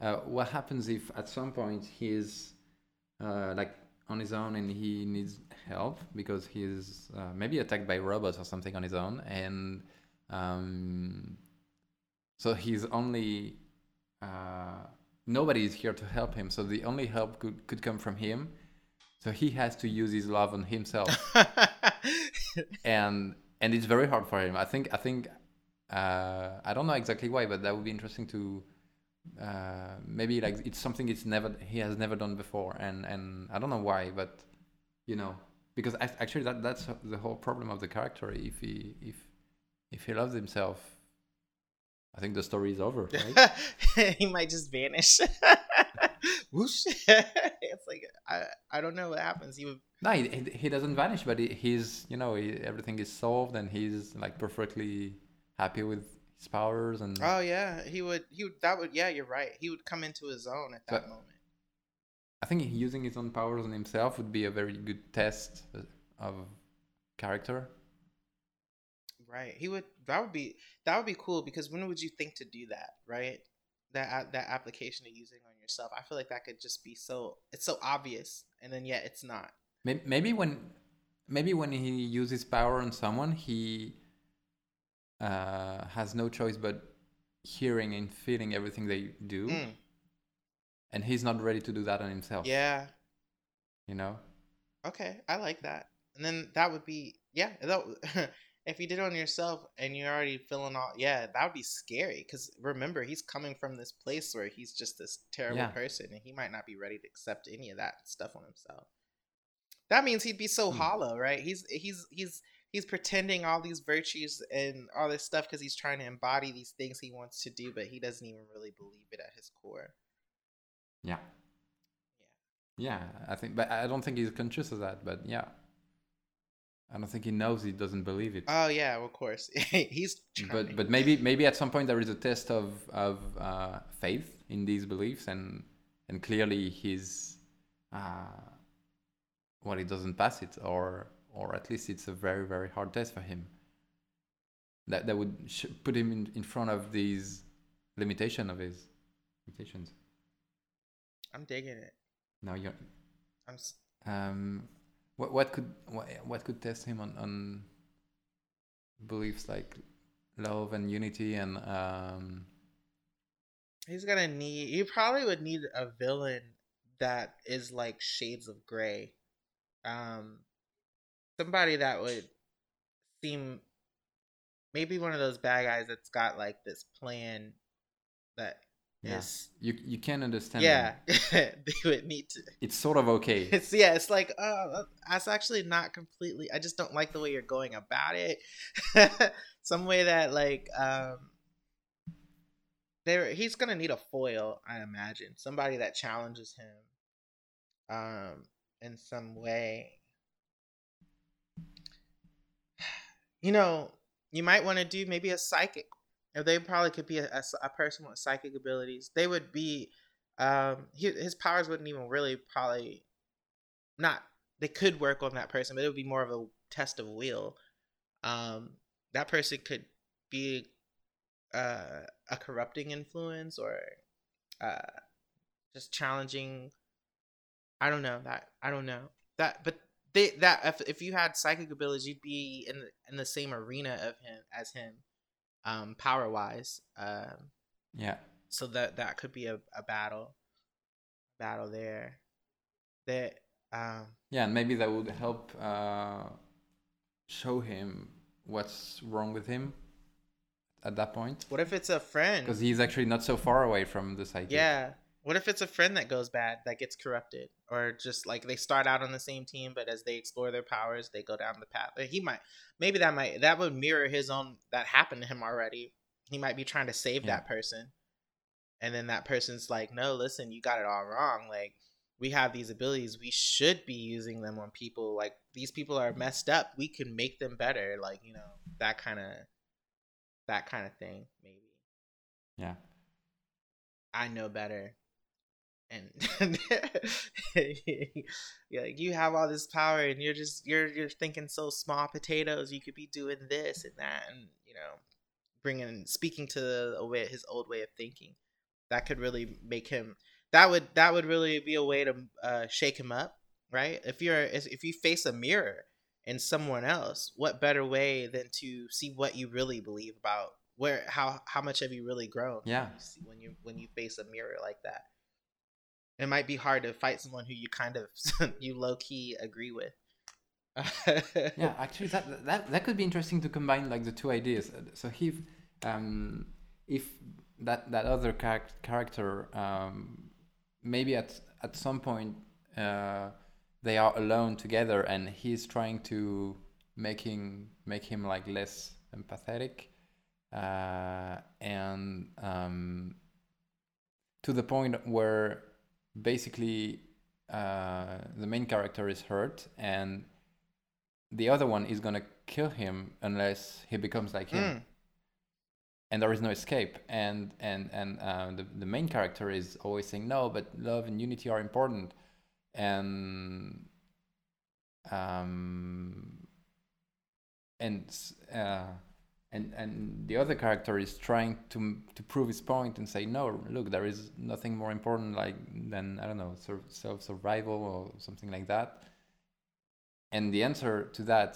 Speaker 1: uh, what happens if at some point he's uh, like on his own and he needs help because he's uh, maybe attacked by robots or something on his own, and Um, so he's only uh, nobody is here to help him. So the only help could could come from him. So he has to use his love on himself, and and it's very hard for him. I think I think uh, I don't know exactly why, but that would be interesting to uh, maybe like it's something it's never he has never done before, and and I don't know why, but you know because actually that that's the whole problem of the character. If he if if he loves himself, I think the story is over.
Speaker 2: Right? he might just vanish. Whoosh! it's like I I don't know what happens. He would.
Speaker 1: No, he, he doesn't vanish, but he, he's you know he, everything is solved and he's like perfectly happy with his powers and.
Speaker 2: Oh yeah, he would. He would. That would. Yeah, you're right. He would come into his own at that moment.
Speaker 1: I think using his own powers on himself would be a very good test of character.
Speaker 2: Right. He would. That would be. That would be cool because when would you think to do that? Right. That that application of using on yourself. I feel like that could just be so. It's so obvious, and then yet it's not.
Speaker 1: Maybe when, maybe when he uses power on someone, he uh, has no choice but hearing and feeling everything they do. Mm and he's not ready to do that on himself.
Speaker 2: Yeah.
Speaker 1: You know.
Speaker 2: Okay, I like that. And then that would be yeah. That, if you did it on yourself and you're already feeling all yeah, that would be scary. Because remember, he's coming from this place where he's just this terrible yeah. person, and he might not be ready to accept any of that stuff on himself. That means he'd be so hmm. hollow, right? He's he's he's he's pretending all these virtues and all this stuff because he's trying to embody these things he wants to do, but he doesn't even really believe it at his core.
Speaker 1: Yeah. Yeah. Yeah, I think, but I don't think he's conscious of that. But yeah, I don't think he knows. He doesn't believe it.
Speaker 2: Oh yeah, of course. he's.
Speaker 1: Trying. But but maybe maybe at some point there is a test of of uh, faith in these beliefs, and and clearly he's, uh, well, he doesn't pass it, or or at least it's a very very hard test for him. That that would put him in, in front of these limitation of his limitations.
Speaker 2: I'm digging it.
Speaker 1: No, you're. I'm. Um, what what could what, what could test him on on beliefs like love and unity and um.
Speaker 2: He's gonna need. He probably would need a villain that is like Shades of Grey. Um, somebody that would seem maybe one of those bad guys that's got like this plan that
Speaker 1: yeah. you you can't understand.
Speaker 2: Yeah, they would need to.
Speaker 1: It's sort of okay.
Speaker 2: It's yeah. It's like oh, that's actually not completely. I just don't like the way you're going about it. Some way that like um, there he's gonna need a foil. I imagine somebody that challenges him, um, in some way. You know, you might want to do maybe a psychic if they probably could be a, a, a person with psychic abilities, they would be. Um, he, his powers wouldn't even really probably not. They could work on that person, but it would be more of a test of will. Um, that person could be uh, a corrupting influence or uh, just challenging. I don't know that. I don't know that, but they that if if you had psychic abilities, you'd be in the, in the same arena of him as him um, power wise. Um,
Speaker 1: yeah.
Speaker 2: So that that could be a, a battle, battle there. That. Um,
Speaker 1: yeah, and maybe that would help uh, show him what's wrong with him at that point.
Speaker 2: What if it's a friend?
Speaker 1: Because he's actually not so far away from the psychic.
Speaker 2: Yeah, what if it's a friend that goes bad, that gets corrupted, or just like they start out on the same team, but as they explore their powers, they go down the path. He might, maybe that might that would mirror his own that happened to him already. He might be trying to save yeah. that person, and then that person's like, "No, listen, you got it all wrong. Like we have these abilities, we should be using them on people. Like these people are messed up. We can make them better. Like you know that kind of that kind of thing, maybe.
Speaker 1: Yeah.
Speaker 2: I know better and like you have all this power and you're just you're you're thinking so small potatoes you could be doing this and that and you know bringing speaking to the way his old way of thinking that could really make him that would that would really be a way to uh, shake him up right if you're if you face a mirror in someone else, what better way than to see what you really believe about where how how much have you really grown?
Speaker 1: Yeah.
Speaker 2: When you when you face a mirror like that, it might be hard to fight someone who you kind of you low key agree with.
Speaker 1: yeah, actually, that that that could be interesting to combine like the two ideas. So if um, if that that other char- character um, maybe at at some point uh, they are alone together and he's trying to making make him like less empathetic uh, and um, to the point where basically uh, the main character is hurt and the other one is gonna kill him unless he becomes like him.
Speaker 2: Mm.
Speaker 1: and there is no escape. And and and uh, the, the main character is always saying no but love and unity are important. And um and uh, and and the other character is trying to to prove his point and say no look there is nothing more important like than i don't know self survival or something like that and the answer to that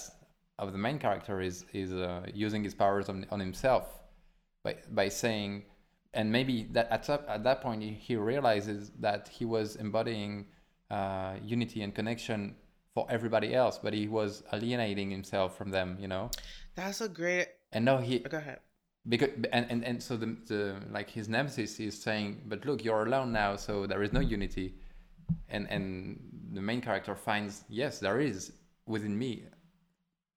Speaker 1: of the main character is is uh, using his powers on, on himself by by saying and maybe that at, that- at that point he, he realizes that he was embodying uh, unity and connection for everybody else but he was alienating himself from them you know
Speaker 2: That's a great.
Speaker 1: And now he
Speaker 2: Go ahead.
Speaker 1: because and, and, and so the, the like his nemesis is saying but look you're alone now so there is no unity and and the main character finds yes there is within me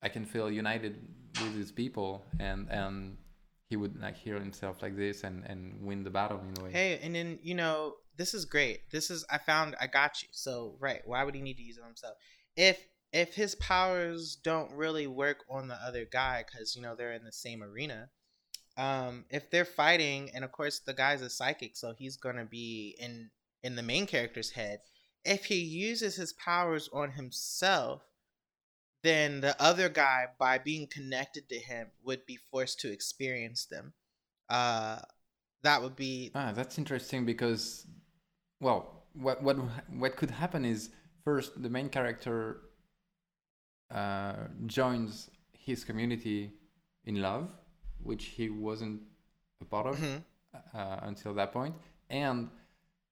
Speaker 1: i can feel united with these people and and he would like heal himself like this and and win the battle in a way
Speaker 2: Hey, and then you know this is great. This is I found I got you. So right, why would he need to use it on himself? If if his powers don't really work on the other guy because you know they're in the same arena, um, if they're fighting, and of course the guy's a psychic, so he's gonna be in in the main character's head. If he uses his powers on himself, then the other guy, by being connected to him, would be forced to experience them. Uh, that would be
Speaker 1: Ah, that's interesting because, well, what what what could happen is first the main character uh, joins his community in love, which he wasn't a part of
Speaker 2: Mhm.
Speaker 1: uh, until that point, and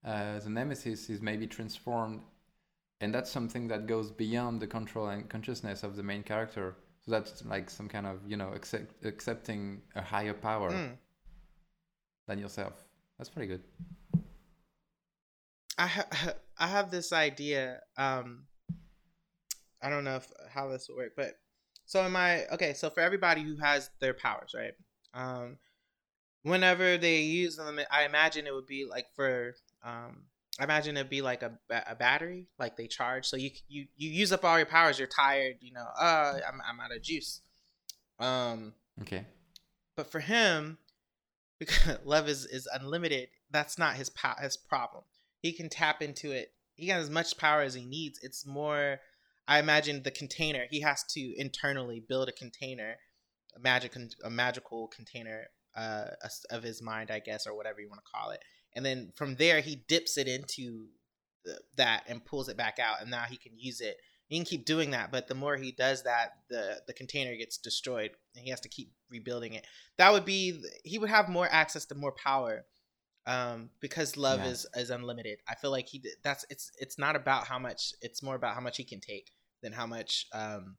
Speaker 1: uh, the nemesis is maybe transformed, and that's something that goes beyond the control and consciousness of the main character. So that's like some kind of you know accept, accepting a higher power
Speaker 2: Mm.
Speaker 1: than yourself. That's pretty good.
Speaker 2: I ha- I have this idea. Um, I don't know if how this will work, but so am I. Okay, so for everybody who has their powers, right? Um, whenever they use them, I imagine it would be like for um, I imagine it'd be like a, a battery, like they charge. So you you you use up all your powers. You're tired. You know, uh, I'm I'm out of juice. Um,
Speaker 1: Okay.
Speaker 2: but for him, because love is is unlimited, that's not his po- his problem. He can tap into it. He got as much power as he needs. It's more, I imagine, the container. He has to internally build a container, a magic a magical container uh, of his mind, I guess, or whatever you want to call it. And then from there, he dips it into the, that and pulls it back out, and now he can use it. He can keep doing that, but the more he does that, the the container gets destroyed, and he has to keep rebuilding it. That would be he would have more access to more power, um, because love
Speaker 1: Yeah.
Speaker 2: is is unlimited. I feel like he that's it's it's not about how much it's more about how much he can take than how much um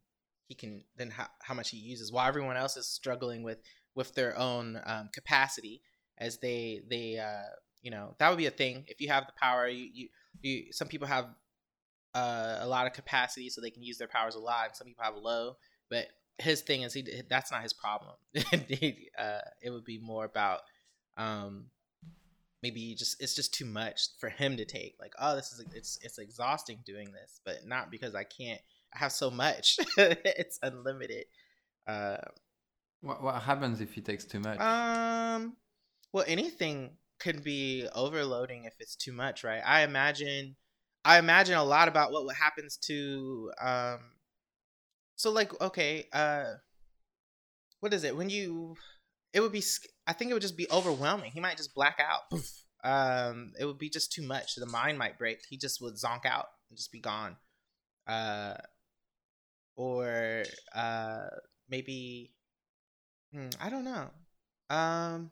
Speaker 2: he can than how, how much he uses. While everyone else is struggling with with their own um, capacity as they they uh you know that would be a thing if you have the power you you, you some people have uh, a lot of capacity so they can use their powers a lot and some people have low but his thing is he that's not his problem uh, it would be more about um maybe just it's just too much for him to take like oh this is it's it's exhausting doing this but not because i can't i have so much it's unlimited uh
Speaker 1: What what happens if he takes too much?
Speaker 2: um, well, anything could be overloading if it's too much, right? I imagine, I imagine a lot about what happens to, um, so like, okay, uh, what is it when you? It would be, I think it would just be overwhelming. He might just black out. Um, it would be just too much. The mind might break. He just would zonk out and just be gone. Uh, or uh maybe hmm, I don't know. Um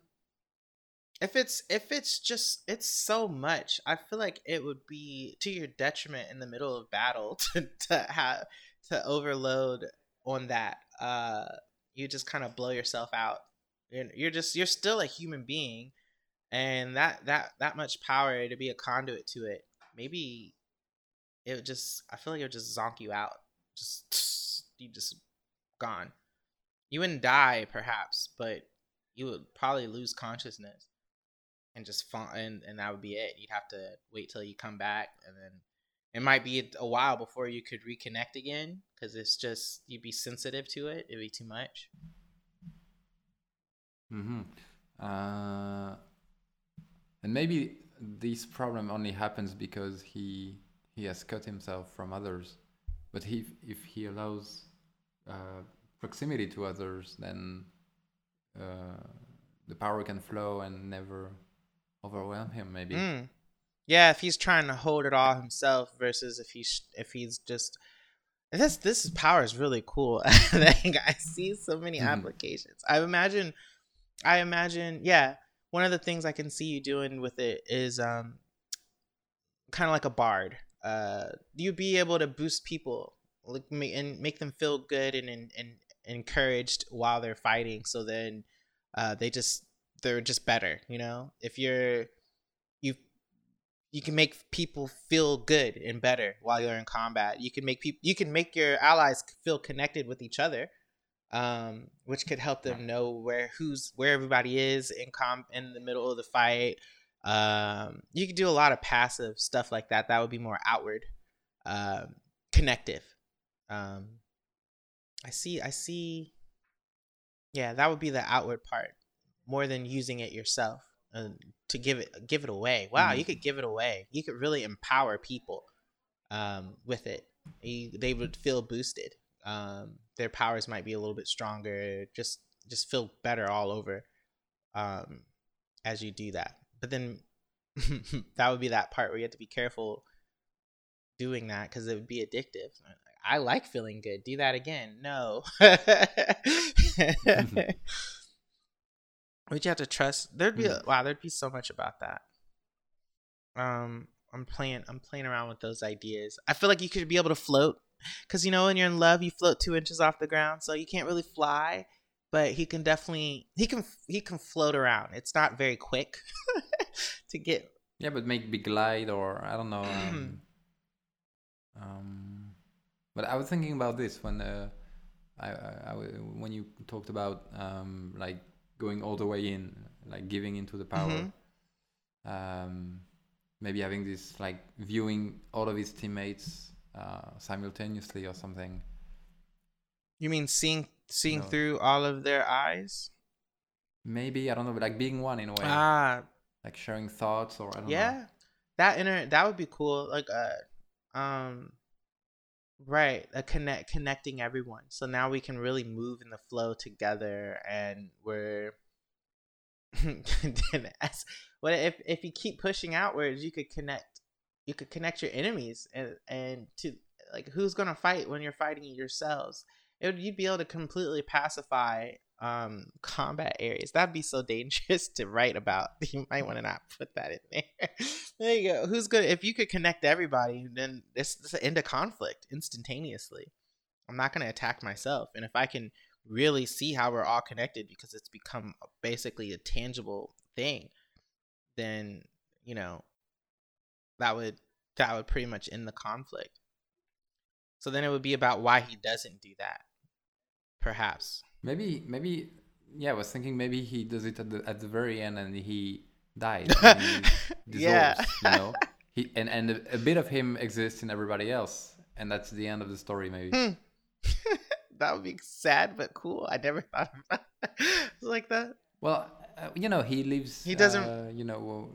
Speaker 2: if it's if it's just it's so much, I feel like it would be to your detriment in the middle of battle to to have to overload on that. Uh you just kind of blow yourself out. You're, you're just you're still a human being and that that that much power to be a conduit to it. Maybe it would just I feel like it would just zonk you out. Just you just gone. You wouldn't die perhaps, but you would probably lose consciousness and just fall, and and that would be it. You'd have to wait till you come back, and then it might be a while before you could reconnect again because it's just you'd be sensitive to it. It'd be too much.
Speaker 1: Hmm. Uh, and maybe this problem only happens because he he has cut himself from others. But he, if he allows uh, proximity to others, then uh, the power can flow and never overwhelm him. Maybe.
Speaker 2: Mm. Yeah, if he's trying to hold it all himself versus if he's if he's just this this power is really cool. I see so many mm-hmm. applications. I imagine, I imagine, yeah. One of the things I can see you doing with it is um, kind of like a bard. Uh, you'd be able to boost people like and make them feel good and, and, and encouraged while they're fighting. So then uh, they just they're just better. You know, if you're you you can make people feel good and better while you're in combat. You can make people you can make your allies feel connected with each other, um, which could help them know where who's where everybody is in com in the middle of the fight. Um, you could do a lot of passive stuff like that. That would be more outward, um, connective. Um, I see. I see. Yeah, that would be the outward part more than using it yourself and to give it give it away. Wow, mm-hmm. you could give it away. You could really empower people um, with it. You, they would feel boosted. Um, their powers might be a little bit stronger. Just just feel better all over um, as you do that. But then that would be that part where you have to be careful doing that because it would be addictive. I like feeling good. Do that again. No. Would you have to trust? There'd be a, mm. wow. There'd be so much about that. Um, I'm playing. I'm playing around with those ideas. I feel like you could be able to float, because you know when you're in love, you float two inches off the ground, so you can't really fly. But he can definitely he can he can float around. It's not very quick to get.
Speaker 1: Yeah, but maybe glide or I don't know. Um, um, but I was thinking about this when uh, I, I, I when you talked about um like going all the way in, like giving into the power. Mm-hmm. Um, maybe having this like viewing all of his teammates uh, simultaneously or something.
Speaker 2: You mean seeing seeing through all of their eyes?
Speaker 1: Maybe I don't know, but like being one in a way.
Speaker 2: Ah,
Speaker 1: like sharing thoughts or I don't
Speaker 2: yeah,
Speaker 1: know.
Speaker 2: that inner that would be cool. Like uh, um, right, a connect connecting everyone. So now we can really move in the flow together, and we're as what if if you keep pushing outwards, you could connect you could connect your enemies and and to like who's gonna fight when you're fighting yourselves. It would you'd be able to completely pacify um combat areas. That'd be so dangerous to write about. You might want to not put that in there. there you go. Who's good if you could connect everybody, then this an end of conflict instantaneously. I'm not gonna attack myself. And if I can really see how we're all connected because it's become basically a tangible thing, then you know that would that would pretty much end the conflict. So then it would be about why he doesn't do that. Perhaps.
Speaker 1: Maybe maybe yeah, I was thinking maybe he does it at the at the very end and he dies. And he dissolves, yeah. you know. He and and a, a, bit of him exists in everybody else, and that's the end of the story. Maybe.
Speaker 2: Hmm. that would be sad but cool. I never thought of that like that.
Speaker 1: Well, uh, you know, he lives. He doesn't. Uh, you know,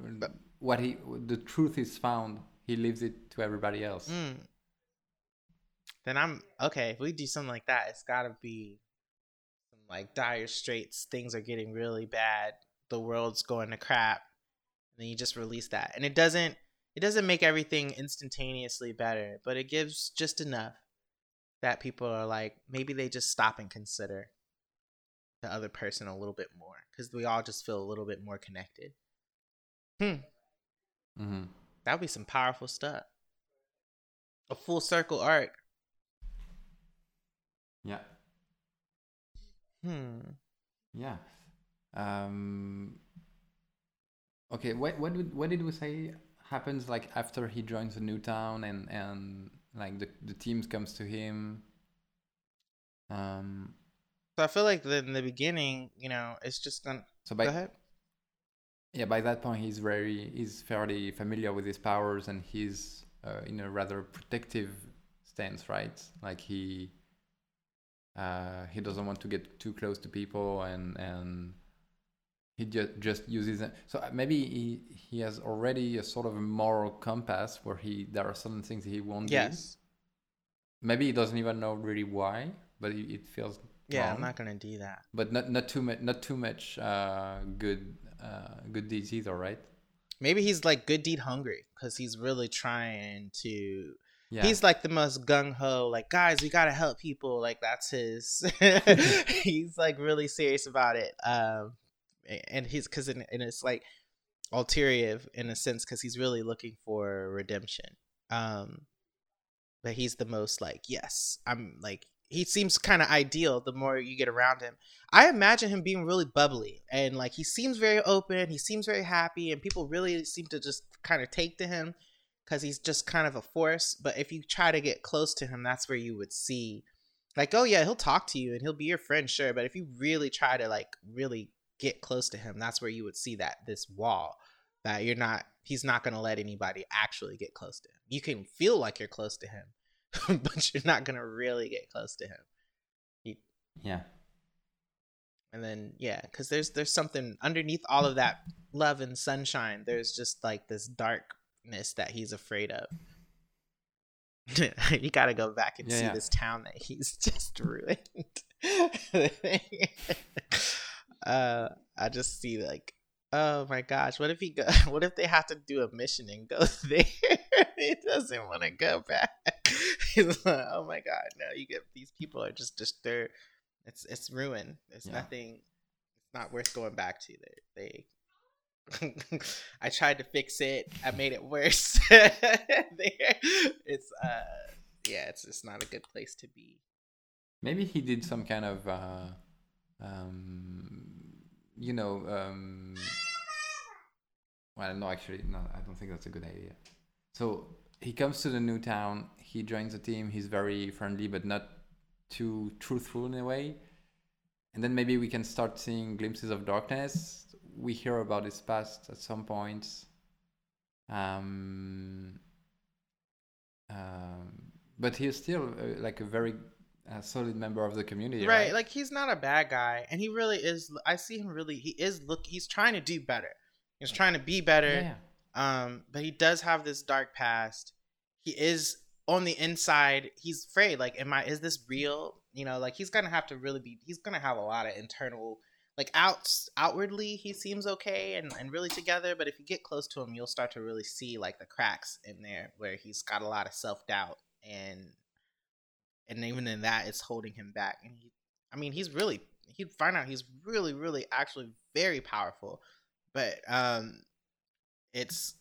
Speaker 1: what he the truth is found. He leaves it to everybody else. Mm.
Speaker 2: Then I'm okay. If we do something like that, it's got to be some like dire straits. Things are getting really bad. The world's going to crap. And then you just release that, and it doesn't. It doesn't make everything instantaneously better, but it gives just enough that people are like maybe they just stop and consider the other person a little bit more because we all just feel a little bit more connected. Hmm.
Speaker 1: Hmm
Speaker 2: That would be some powerful stuff. A full circle arc.
Speaker 1: Yeah.
Speaker 2: Hmm.
Speaker 1: Yeah. Um, okay. What what did what did we say happens like after he joins a new town and and like the the team comes to him? Um.
Speaker 2: So I feel like the, in the beginning, you know, it's just gonna.
Speaker 1: So by
Speaker 2: Go ahead.
Speaker 1: Yeah, by that point he's very he's fairly familiar with his powers and he's uh, in a rather protective stance, right? Like he uh, he doesn't want to get too close to people and and he just just uses it. So uh, maybe he he has already a sort of a moral compass where he there are certain things he won't do.
Speaker 2: Yes.
Speaker 1: Maybe he doesn't even know really why, but it, it feels
Speaker 2: Yeah,
Speaker 1: wrong.
Speaker 2: I'm not gonna do that.
Speaker 1: But not not too much not too much uh, good uh, good deeds either, right?
Speaker 2: Maybe he's like good deed hungry because he's really trying to.
Speaker 1: Yeah.
Speaker 2: He's like the most gung ho, like guys, we gotta help people. Like that's his. he's like really serious about it. Um, and he's because and it's like ulterior in a sense because he's really looking for redemption. Um, but he's the most like yes, I'm like he seems kind of ideal the more you get around him. I imagine him being really bubbly and like he seems very open, he seems very happy, and people really seem to just kind of take to him because he's just kind of a force. But if you try to get close to him, that's where you would see, like, oh yeah, he'll talk to you and he'll be your friend, sure. But if you really try to like really get close to him, that's where you would see that this wall that you're not, he's not gonna let anybody actually get close to him. You can feel like you're close to him, but you're not gonna really get close to him.
Speaker 1: He, yeah.
Speaker 2: and then yeah because there's there's something underneath all of that love and sunshine there's just like this darkness that he's afraid of you gotta go back and
Speaker 1: Yeah,
Speaker 2: see
Speaker 1: yeah.
Speaker 2: this town that he's just ruined uh i just see like oh my gosh what if he go what if they have to do a mission and go there? He doesn't want to go back. He's like oh my god no you get these people are just just they're it's it's ruined. It's
Speaker 1: Yeah.
Speaker 2: nothing it's not worth going back to they they i tried to fix it i made it worse. There- it's uh yeah it's it's not a good place to be.
Speaker 1: Maybe he did some kind of, uh, um, you know, um, well, no, actually, no, I don't think that's a good idea. So he comes to the new town, he joins the team, he's very friendly, but not too truthful in a way. And then maybe we can start seeing glimpses of darkness. We hear about his past at some point. Um, um, but he's still uh, like a very uh, solid member of the community,
Speaker 2: right
Speaker 1: right?
Speaker 2: like he's not a bad guy and he really is i see him really he is look he's trying to do better. He's trying to be better
Speaker 1: yeah,
Speaker 2: um but he does have this dark past. He is on the inside he's afraid like am i is this real? You know like he's gonna have to really be he's gonna have a lot of internal like outs outwardly he seems okay and, and really together but if you get close to him you'll start to really see like the cracks in there where he's got a lot of self-doubt and and even in that it's holding him back and he i mean he's really he'd find out he's really really actually very powerful but um it's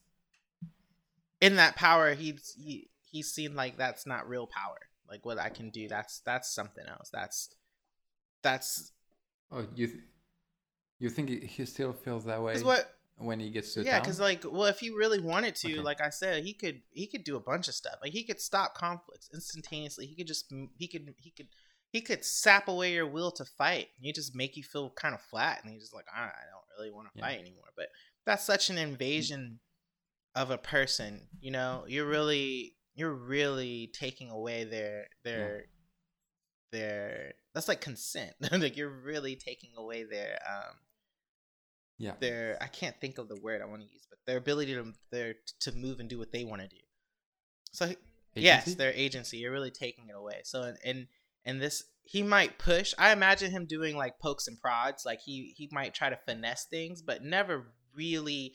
Speaker 2: in that power he's he he's seen like that's not real power like what i can do that's that's something else that's that's
Speaker 1: Oh, you th- you think he- he still feels that way?
Speaker 2: is what
Speaker 1: when he gets to
Speaker 2: yeah because like well if he really wanted to
Speaker 1: Okay.
Speaker 2: like i said he could he could do a bunch of stuff. Like he could stop conflicts instantaneously. He could just he could he could he could sap away your will to fight. He just make you feel kind of flat and he's just like "Ah, i don't really want to
Speaker 1: Yeah.
Speaker 2: fight anymore. But that's such an invasion of a person you know? You're really you're really taking away their their their that's like consent. Like you're really taking away their um
Speaker 1: yeah,
Speaker 2: their I can't think of the word I want to use, but their ability to their to move and do what they want to do. So yes, their agency. You're really taking it away. So and and, and this he might push. I imagine him doing like pokes and prods. Like he he might try to finesse things, but never really.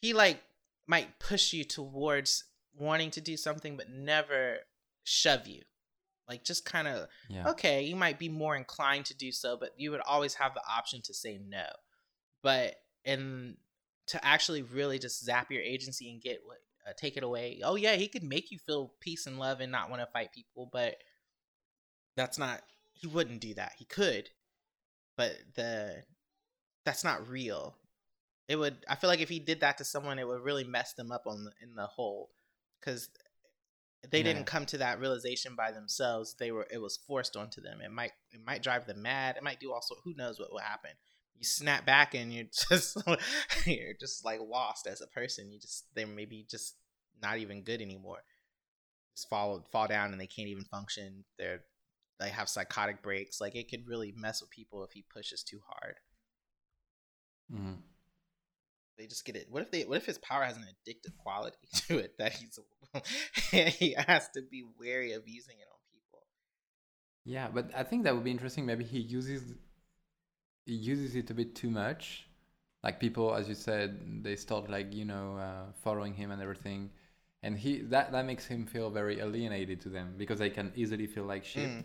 Speaker 2: He like might push you towards wanting to do something, but never shove you. Like just kind of
Speaker 1: Yeah.
Speaker 2: okay, you might be more inclined to do so, but you would always have the option to say no. But and to actually really just zap your agency and get what uh, take it away. Oh yeah, he could make you feel peace and love and not want to fight people, but that's not he wouldn't do that. He could, but the that's not real. It would I feel like if he did that to someone it would really mess them up on the, in the whole cuz they
Speaker 1: Yeah.
Speaker 2: didn't come to that realization by themselves. They were it was forced onto them. It might it might drive them mad. It might do also who knows what will happen. You snap back and you're just you're just like lost as a person. You just they're maybe just not even good anymore. Just fall fall down and they can't even function. They're they have psychotic breaks. Like it could really mess with people if he pushes too hard.
Speaker 1: Mhm.
Speaker 2: They just get it. What if they? What if his power has an addictive quality to it that he's he has to be wary of using it on people?
Speaker 1: Yeah, but I think that would be interesting. Maybe he uses he uses it a bit too much. Like people, as you said, they start like you know uh, following him and everything, and he that that makes him feel very alienated to them because they can easily feel like sheep
Speaker 2: Mm.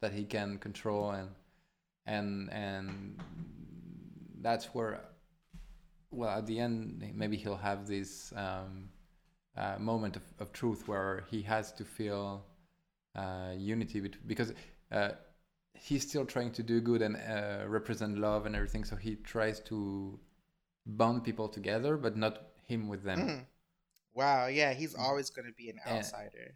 Speaker 1: that he can control and and and that's where well at the end maybe he'll have this um, uh, moment of, of truth where he has to feel uh, unity bet- because uh, he's still trying to do good and uh, represent love and everything so he tries to bond people together but not him with them
Speaker 2: Mm. Wow. Yeah, he's always going to be an outsider.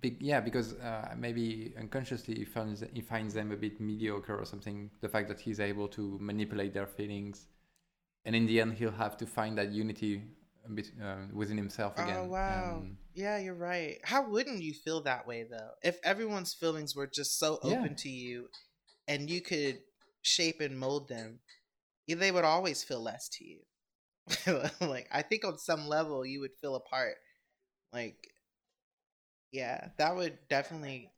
Speaker 1: Be- yeah, because uh, maybe unconsciously he finds he finds them a bit mediocre or something. The fact that he's able to manipulate their feelings, and in the end he'll have to find that unity a bit uh, within himself again.
Speaker 2: Oh wow.
Speaker 1: And-
Speaker 2: Yeah, you're right. How wouldn't you feel that way though? If everyone's feelings were just so
Speaker 1: Yeah.
Speaker 2: open to you and you could shape and mold them, they would always feel less to you. like I think on some level you would feel apart. Like yeah, that would definitely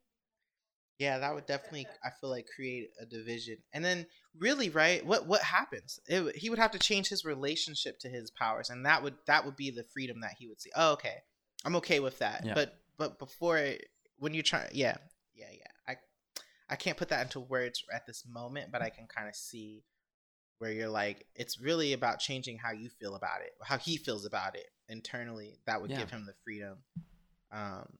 Speaker 2: yeah, that would definitely I feel like create a division. And then really, right? What what happens? It, he would have to change his relationship to his powers and that would that would be the freedom that he would see. Oh, okay. I'm okay with that.
Speaker 1: Yeah.
Speaker 2: But but before it, when you try, yeah. Yeah, yeah. I I can't put that into words at this moment, but I can kind of see where you're like it's really about changing how you feel about it, how he feels about it internally. That would
Speaker 1: Yeah.
Speaker 2: give him the freedom. Um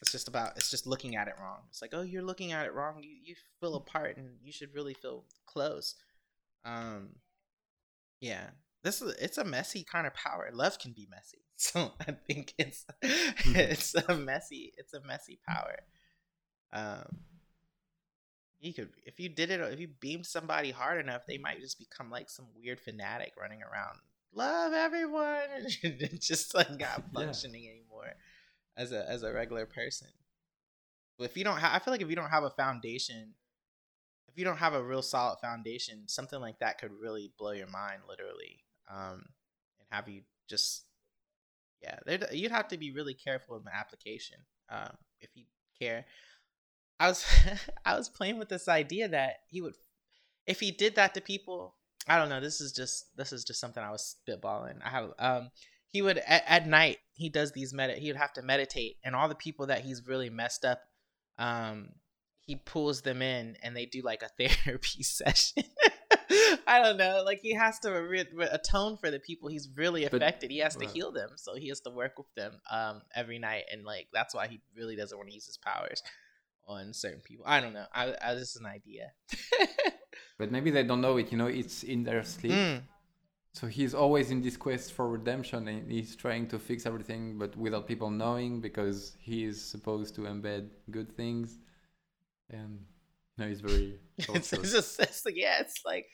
Speaker 2: it's just about it's just looking at it wrong. It's like, oh, you're looking at it wrong. You you feel apart, and you should really feel close. Um, yeah, this is it's a messy kind of power. Love can be messy, so I think it's it's a messy it's a messy power. Um, you could if you did it if you beamed somebody hard enough, they might just become like some weird fanatic running around. Love everyone, and just like not
Speaker 1: Yeah.
Speaker 2: functioning anymore as a as a regular person. But if you don't have, I feel like if you don't have a foundation, if you don't have a real solid foundation, something like that could really blow your mind, literally, um, and have you just, yeah, you'd have to be really careful in the application, um, if you care. I was I was playing with this idea that he would, if he did that to people, I don't know. This is just this is just something I was spitballing. I have um he would at, at night he does these med he would have to meditate and all the people that he's really messed up um he pulls them in and they do like a therapy session i don't know like he has to re- re- atone for the people he's really
Speaker 1: But-
Speaker 2: affected he has to heal them so he has to work with them um every night and like that's why he really doesn't want to use his powers on certain people i don't know i, I this is an idea
Speaker 1: But maybe they don't know it. You know, it's in their sleep.
Speaker 2: Mm.
Speaker 1: So he's always in this quest for redemption, and he's trying to fix everything, but without people knowing because he is supposed to embed good things. And know, he's very.
Speaker 2: it's just it's yeah, it's like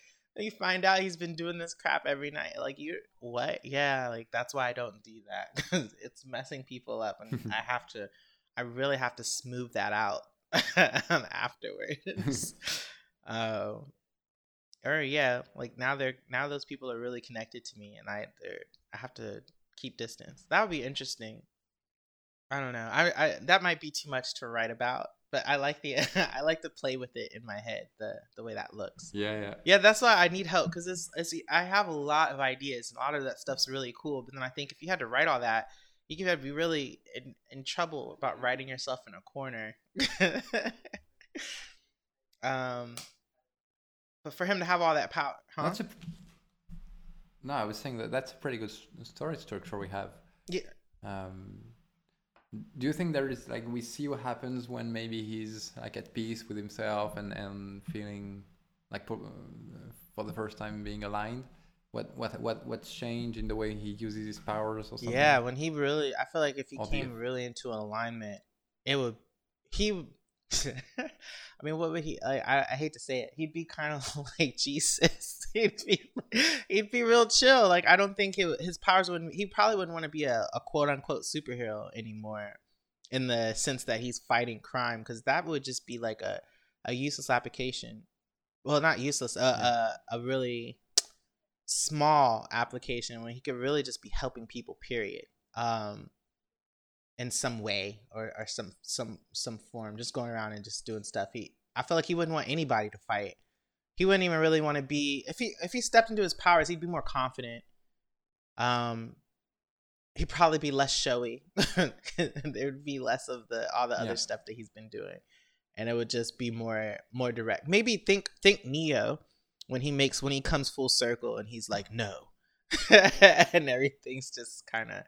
Speaker 2: you find out he's been doing this crap every night. Like you, what? Yeah, like that's why I don't do that because it's messing people up, and I have to, I really have to smooth that out afterwards. uh, or yeah, like now they're now those people are really connected to me, and I they're I have to keep distance. That would be interesting. I don't know. I, I that might be too much to write about, but I like the I like to play with it in my head the the way that looks.
Speaker 1: yeah, yeah.
Speaker 2: Yeah, that's why I need help because it's, it's I see, I have a lot of ideas and a lot of that stuff's really cool. But then I think if you had to write all that, you could be really in, in trouble about writing yourself in a corner. um, but for him to have all that power, huh?
Speaker 1: That's a. No, I was saying that that's a pretty good story structure we have.
Speaker 2: Yeah.
Speaker 1: Um, do you think there is like we see what happens when maybe he's like at peace with himself and and feeling like for, uh, for the first time being aligned? What what what what's changed in the way he uses his powers or something?
Speaker 2: Yeah, when he really, I feel like if he
Speaker 1: Or
Speaker 2: came
Speaker 1: the-
Speaker 2: really into alignment, it would. He, I mean, what would he? I, I I hate to say it, he'd be kind of like Jesus. He'd be, he'd be real chill. Like I don't think he, his powers wouldn't. He probably wouldn't want to be a, a quote unquote superhero anymore, in the sense that he's fighting crime, because that would just be like a a useless application. Well, not useless. A a, a really small application when he could really just be helping people period um in some way or, or some some some form just going around and just doing stuff. He i feel like he wouldn't want anybody to fight. He wouldn't even really want to be if he if he stepped into his powers he'd be more confident. Um he'd probably be less showy. There'd be less of the all the
Speaker 1: Yeah.
Speaker 2: other stuff that he's been doing. And it would just be more more direct. Maybe think think neo when he makes when he comes full circle and he's like no. And everything's just kind of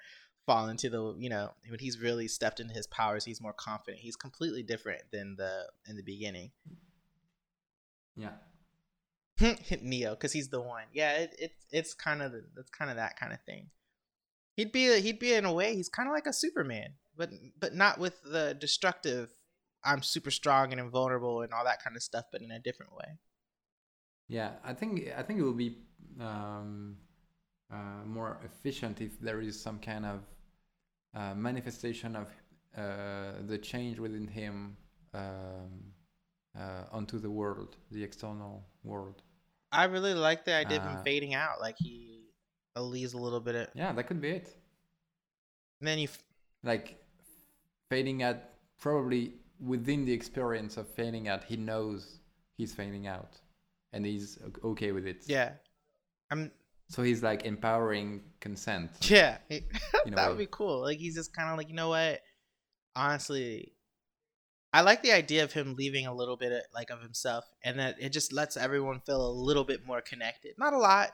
Speaker 2: fall into the you know when he's really stepped into his powers he's more confident. He's completely different than the in the beginning.
Speaker 1: Yeah.
Speaker 2: neo because he's the one. Yeah it, it it's kind of it's kind of that kind of thing. He'd be he'd be in a way he's kind of like a superman but but not with the destructive i'm super strong and invulnerable and all that kind of stuff but in a different way.
Speaker 1: Yeah, I think I think it will be um, uh, more efficient if there is some kind of uh, manifestation of uh, the change within him um, uh, onto the world, the external world.
Speaker 2: i really like the idea of him
Speaker 1: Uh,
Speaker 2: fading out like he leaves a little bit of
Speaker 1: Yeah, that could be it.
Speaker 2: and then you f-
Speaker 1: Like fading out, probably within the experience of fading out, he knows he's fading out, and he's okay with it.
Speaker 2: yeah i'm
Speaker 1: So he's like empowering consent.
Speaker 2: Yeah, that would be cool. Like he's just kind of like, you know what? Honestly, I like the idea of him leaving a little bit of, like of himself, and that it just lets everyone feel a little bit more connected. Not a lot,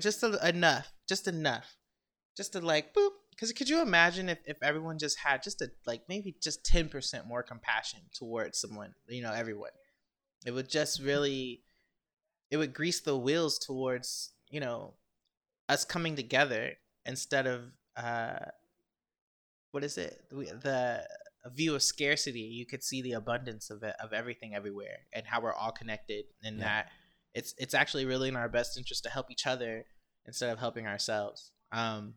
Speaker 2: just a, enough, just enough, just to like boop. Because could you imagine if, if everyone just had just a like maybe just ten percent more compassion towards someone, you know, everyone, it would just really, it would grease the wheels towards you know us coming together instead of uh what is it? The a view of scarcity. You could see the abundance of it of everything everywhere and how we're all connected and
Speaker 1: Yeah.
Speaker 2: that it's it's actually really in our best interest to help each other instead of helping ourselves. Um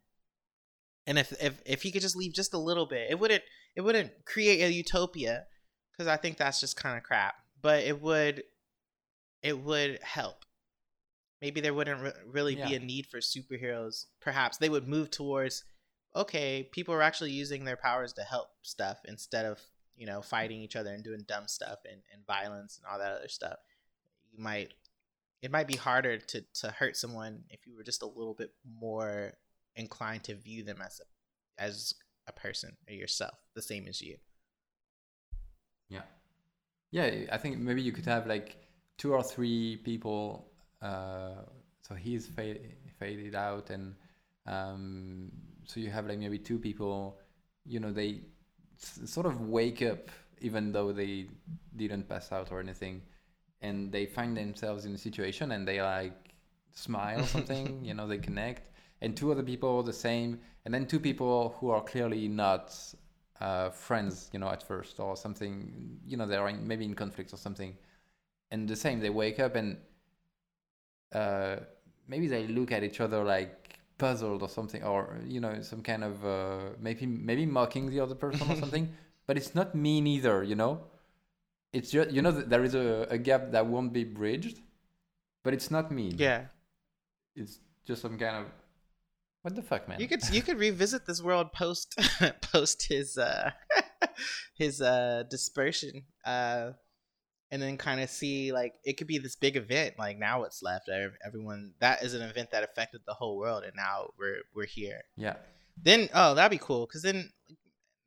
Speaker 2: and if if if he could just leave just a little bit it wouldn't it wouldn't create a utopia because i think that's just kind of crap but it would it would help maybe there wouldn't re- really be a need for superheroes perhaps they would move towards okay people are actually using their powers to help stuff instead of you know fighting each other and doing dumb stuff and, and violence and all that other stuff you might it might be harder to to hurt someone if you were just a little bit more inclined to view them as a as a person or yourself the same as you
Speaker 1: Yeah. Yeah, I think maybe you could have like two or three people. Uh, so he's fade, faded out, and um, so you have like maybe two people. You know, they s- sort of wake up even though they didn't pass out or anything, and they find themselves in a situation and they like smile or something. you know, they connect, and two other people the same, and then two people who are clearly not uh, friends, you know, at first or something, you know, they're in, maybe in conflict or something. And the same, they wake up and uh, maybe they look at each other like puzzled or something, or you know, some kind of uh, maybe maybe mocking the other person or something. But it's not mean either, you know. It's just you know there is a, a gap that won't be bridged, but it's not mean.
Speaker 2: yeah
Speaker 1: It's just some kind of what the fuck, man.
Speaker 2: You could you could revisit this world post post his uh his uh dispersion uh and then kind of see like it could be this big event like now what's left everyone that is an event that affected the whole world and now we're we're here
Speaker 1: yeah.
Speaker 2: then oh that'd be cool because then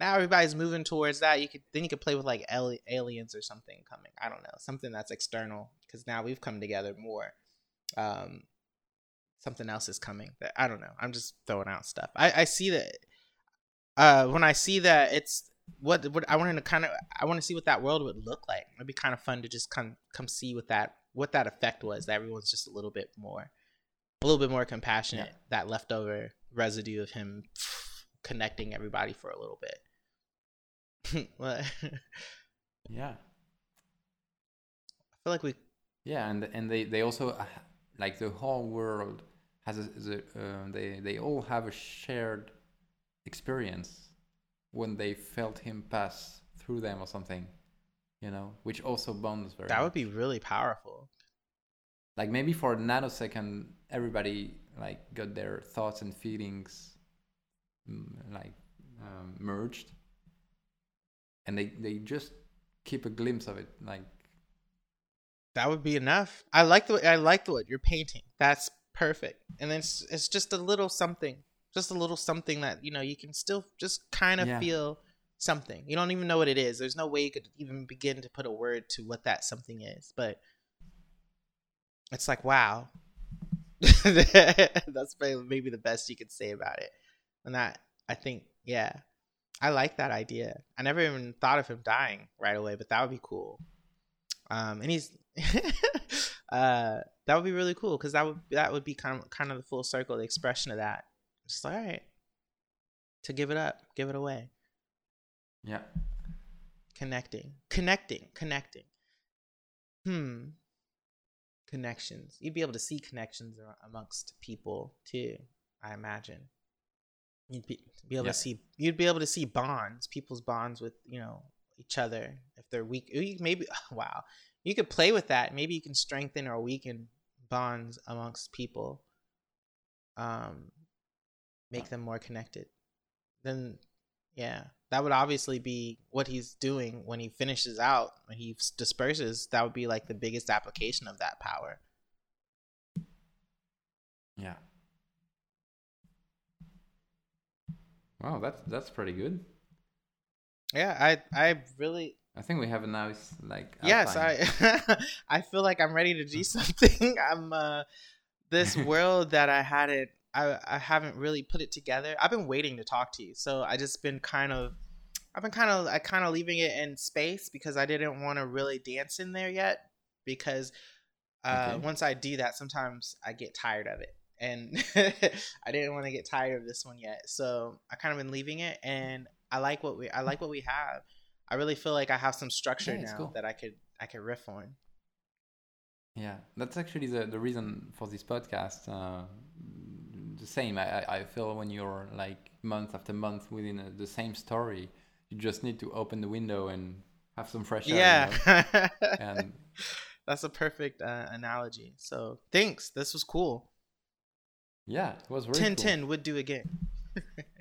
Speaker 2: now everybody's moving towards that. You could then you could play with like aliens or something coming. I don't know something that's external because now we've come together more. Um, something else is coming. That I don't know. I'm just throwing out stuff. I I see that. Uh, when I see that it's what what I wanted to kind of I want to see what that world would look like. It'd be kind of fun to just come come see what that what that effect was. That everyone's just a little bit more, a little bit more compassionate.
Speaker 1: Yeah.
Speaker 2: That leftover residue of him connecting everybody for a little bit. yeah. I feel like we
Speaker 1: Yeah, and and they they also uh, like the whole world has a, the uh, they they all have a shared experience when they felt him pass through them or something, you know, which also bonds very.
Speaker 2: that would be really powerful.
Speaker 1: like maybe for a nanosecond everybody like got their thoughts and feelings mm, like um, merged and they they just keep a glimpse of it like
Speaker 2: That would be enough. I like the way, I like the what you're painting. That's perfect. And then it's, it's just a little something, just a little something that you know you can still just kind of
Speaker 1: Yeah.
Speaker 2: feel something. You don't even know what it is. There's no way you could even begin to put a word to what that something is. But it's like wow. That's probably maybe the best you could say about it. And that I think yeah. I like that idea. I never even thought of him dying right away, but that would be cool. Um, and he's uh, that would be really cool because that would that would be kind of kind of the full circle, the expression of that. Just like, all right, to give it up, give it away,
Speaker 1: yeah
Speaker 2: connecting, connecting, connecting. Hmm. Connections. You'd be able to see connections amongst people too. I imagine. You'd be, be able
Speaker 1: Yeah.
Speaker 2: to see. You'd be able to see bonds, people's bonds with you know each other if they're weak. Maybe wow, you could play with that. Maybe you can strengthen or weaken bonds amongst people. Um, make them more connected. Then, yeah, that would obviously be what he's doing when he finishes out. When he disperses, that would be like the biggest application of that power.
Speaker 1: yeah wow that's that's pretty good
Speaker 2: Yeah, I I really
Speaker 1: i think we have a nice like
Speaker 2: yes
Speaker 1: outline.
Speaker 2: I I feel like I'm ready to do something. I'm uh this world that I hadn't I I haven't really put it together. I've been waiting to talk to you, so I just been kind of I've been kind of I kind of leaving it in space because I didn't want to really dance in there yet because uh,
Speaker 1: Okay.
Speaker 2: once I do that, sometimes I get tired of it, and I didn't want to get tired of this one yet. So I kind of been leaving it, and I like what we I like what we have. I really feel like I have some structure
Speaker 1: Yeah,
Speaker 2: now
Speaker 1: cool.
Speaker 2: that I could I could riff on.
Speaker 1: Yeah, that's actually the, the reason for this podcast. Uh, the same, I, I- feel when you're like month after month within a, the same story, you just need to open the window and have some fresh air. you know?
Speaker 2: Yeah,
Speaker 1: And
Speaker 2: that's a perfect uh, analogy. So thanks. This was cool.
Speaker 1: yeah, it was really
Speaker 2: Ten
Speaker 1: cool.
Speaker 2: ten would do again.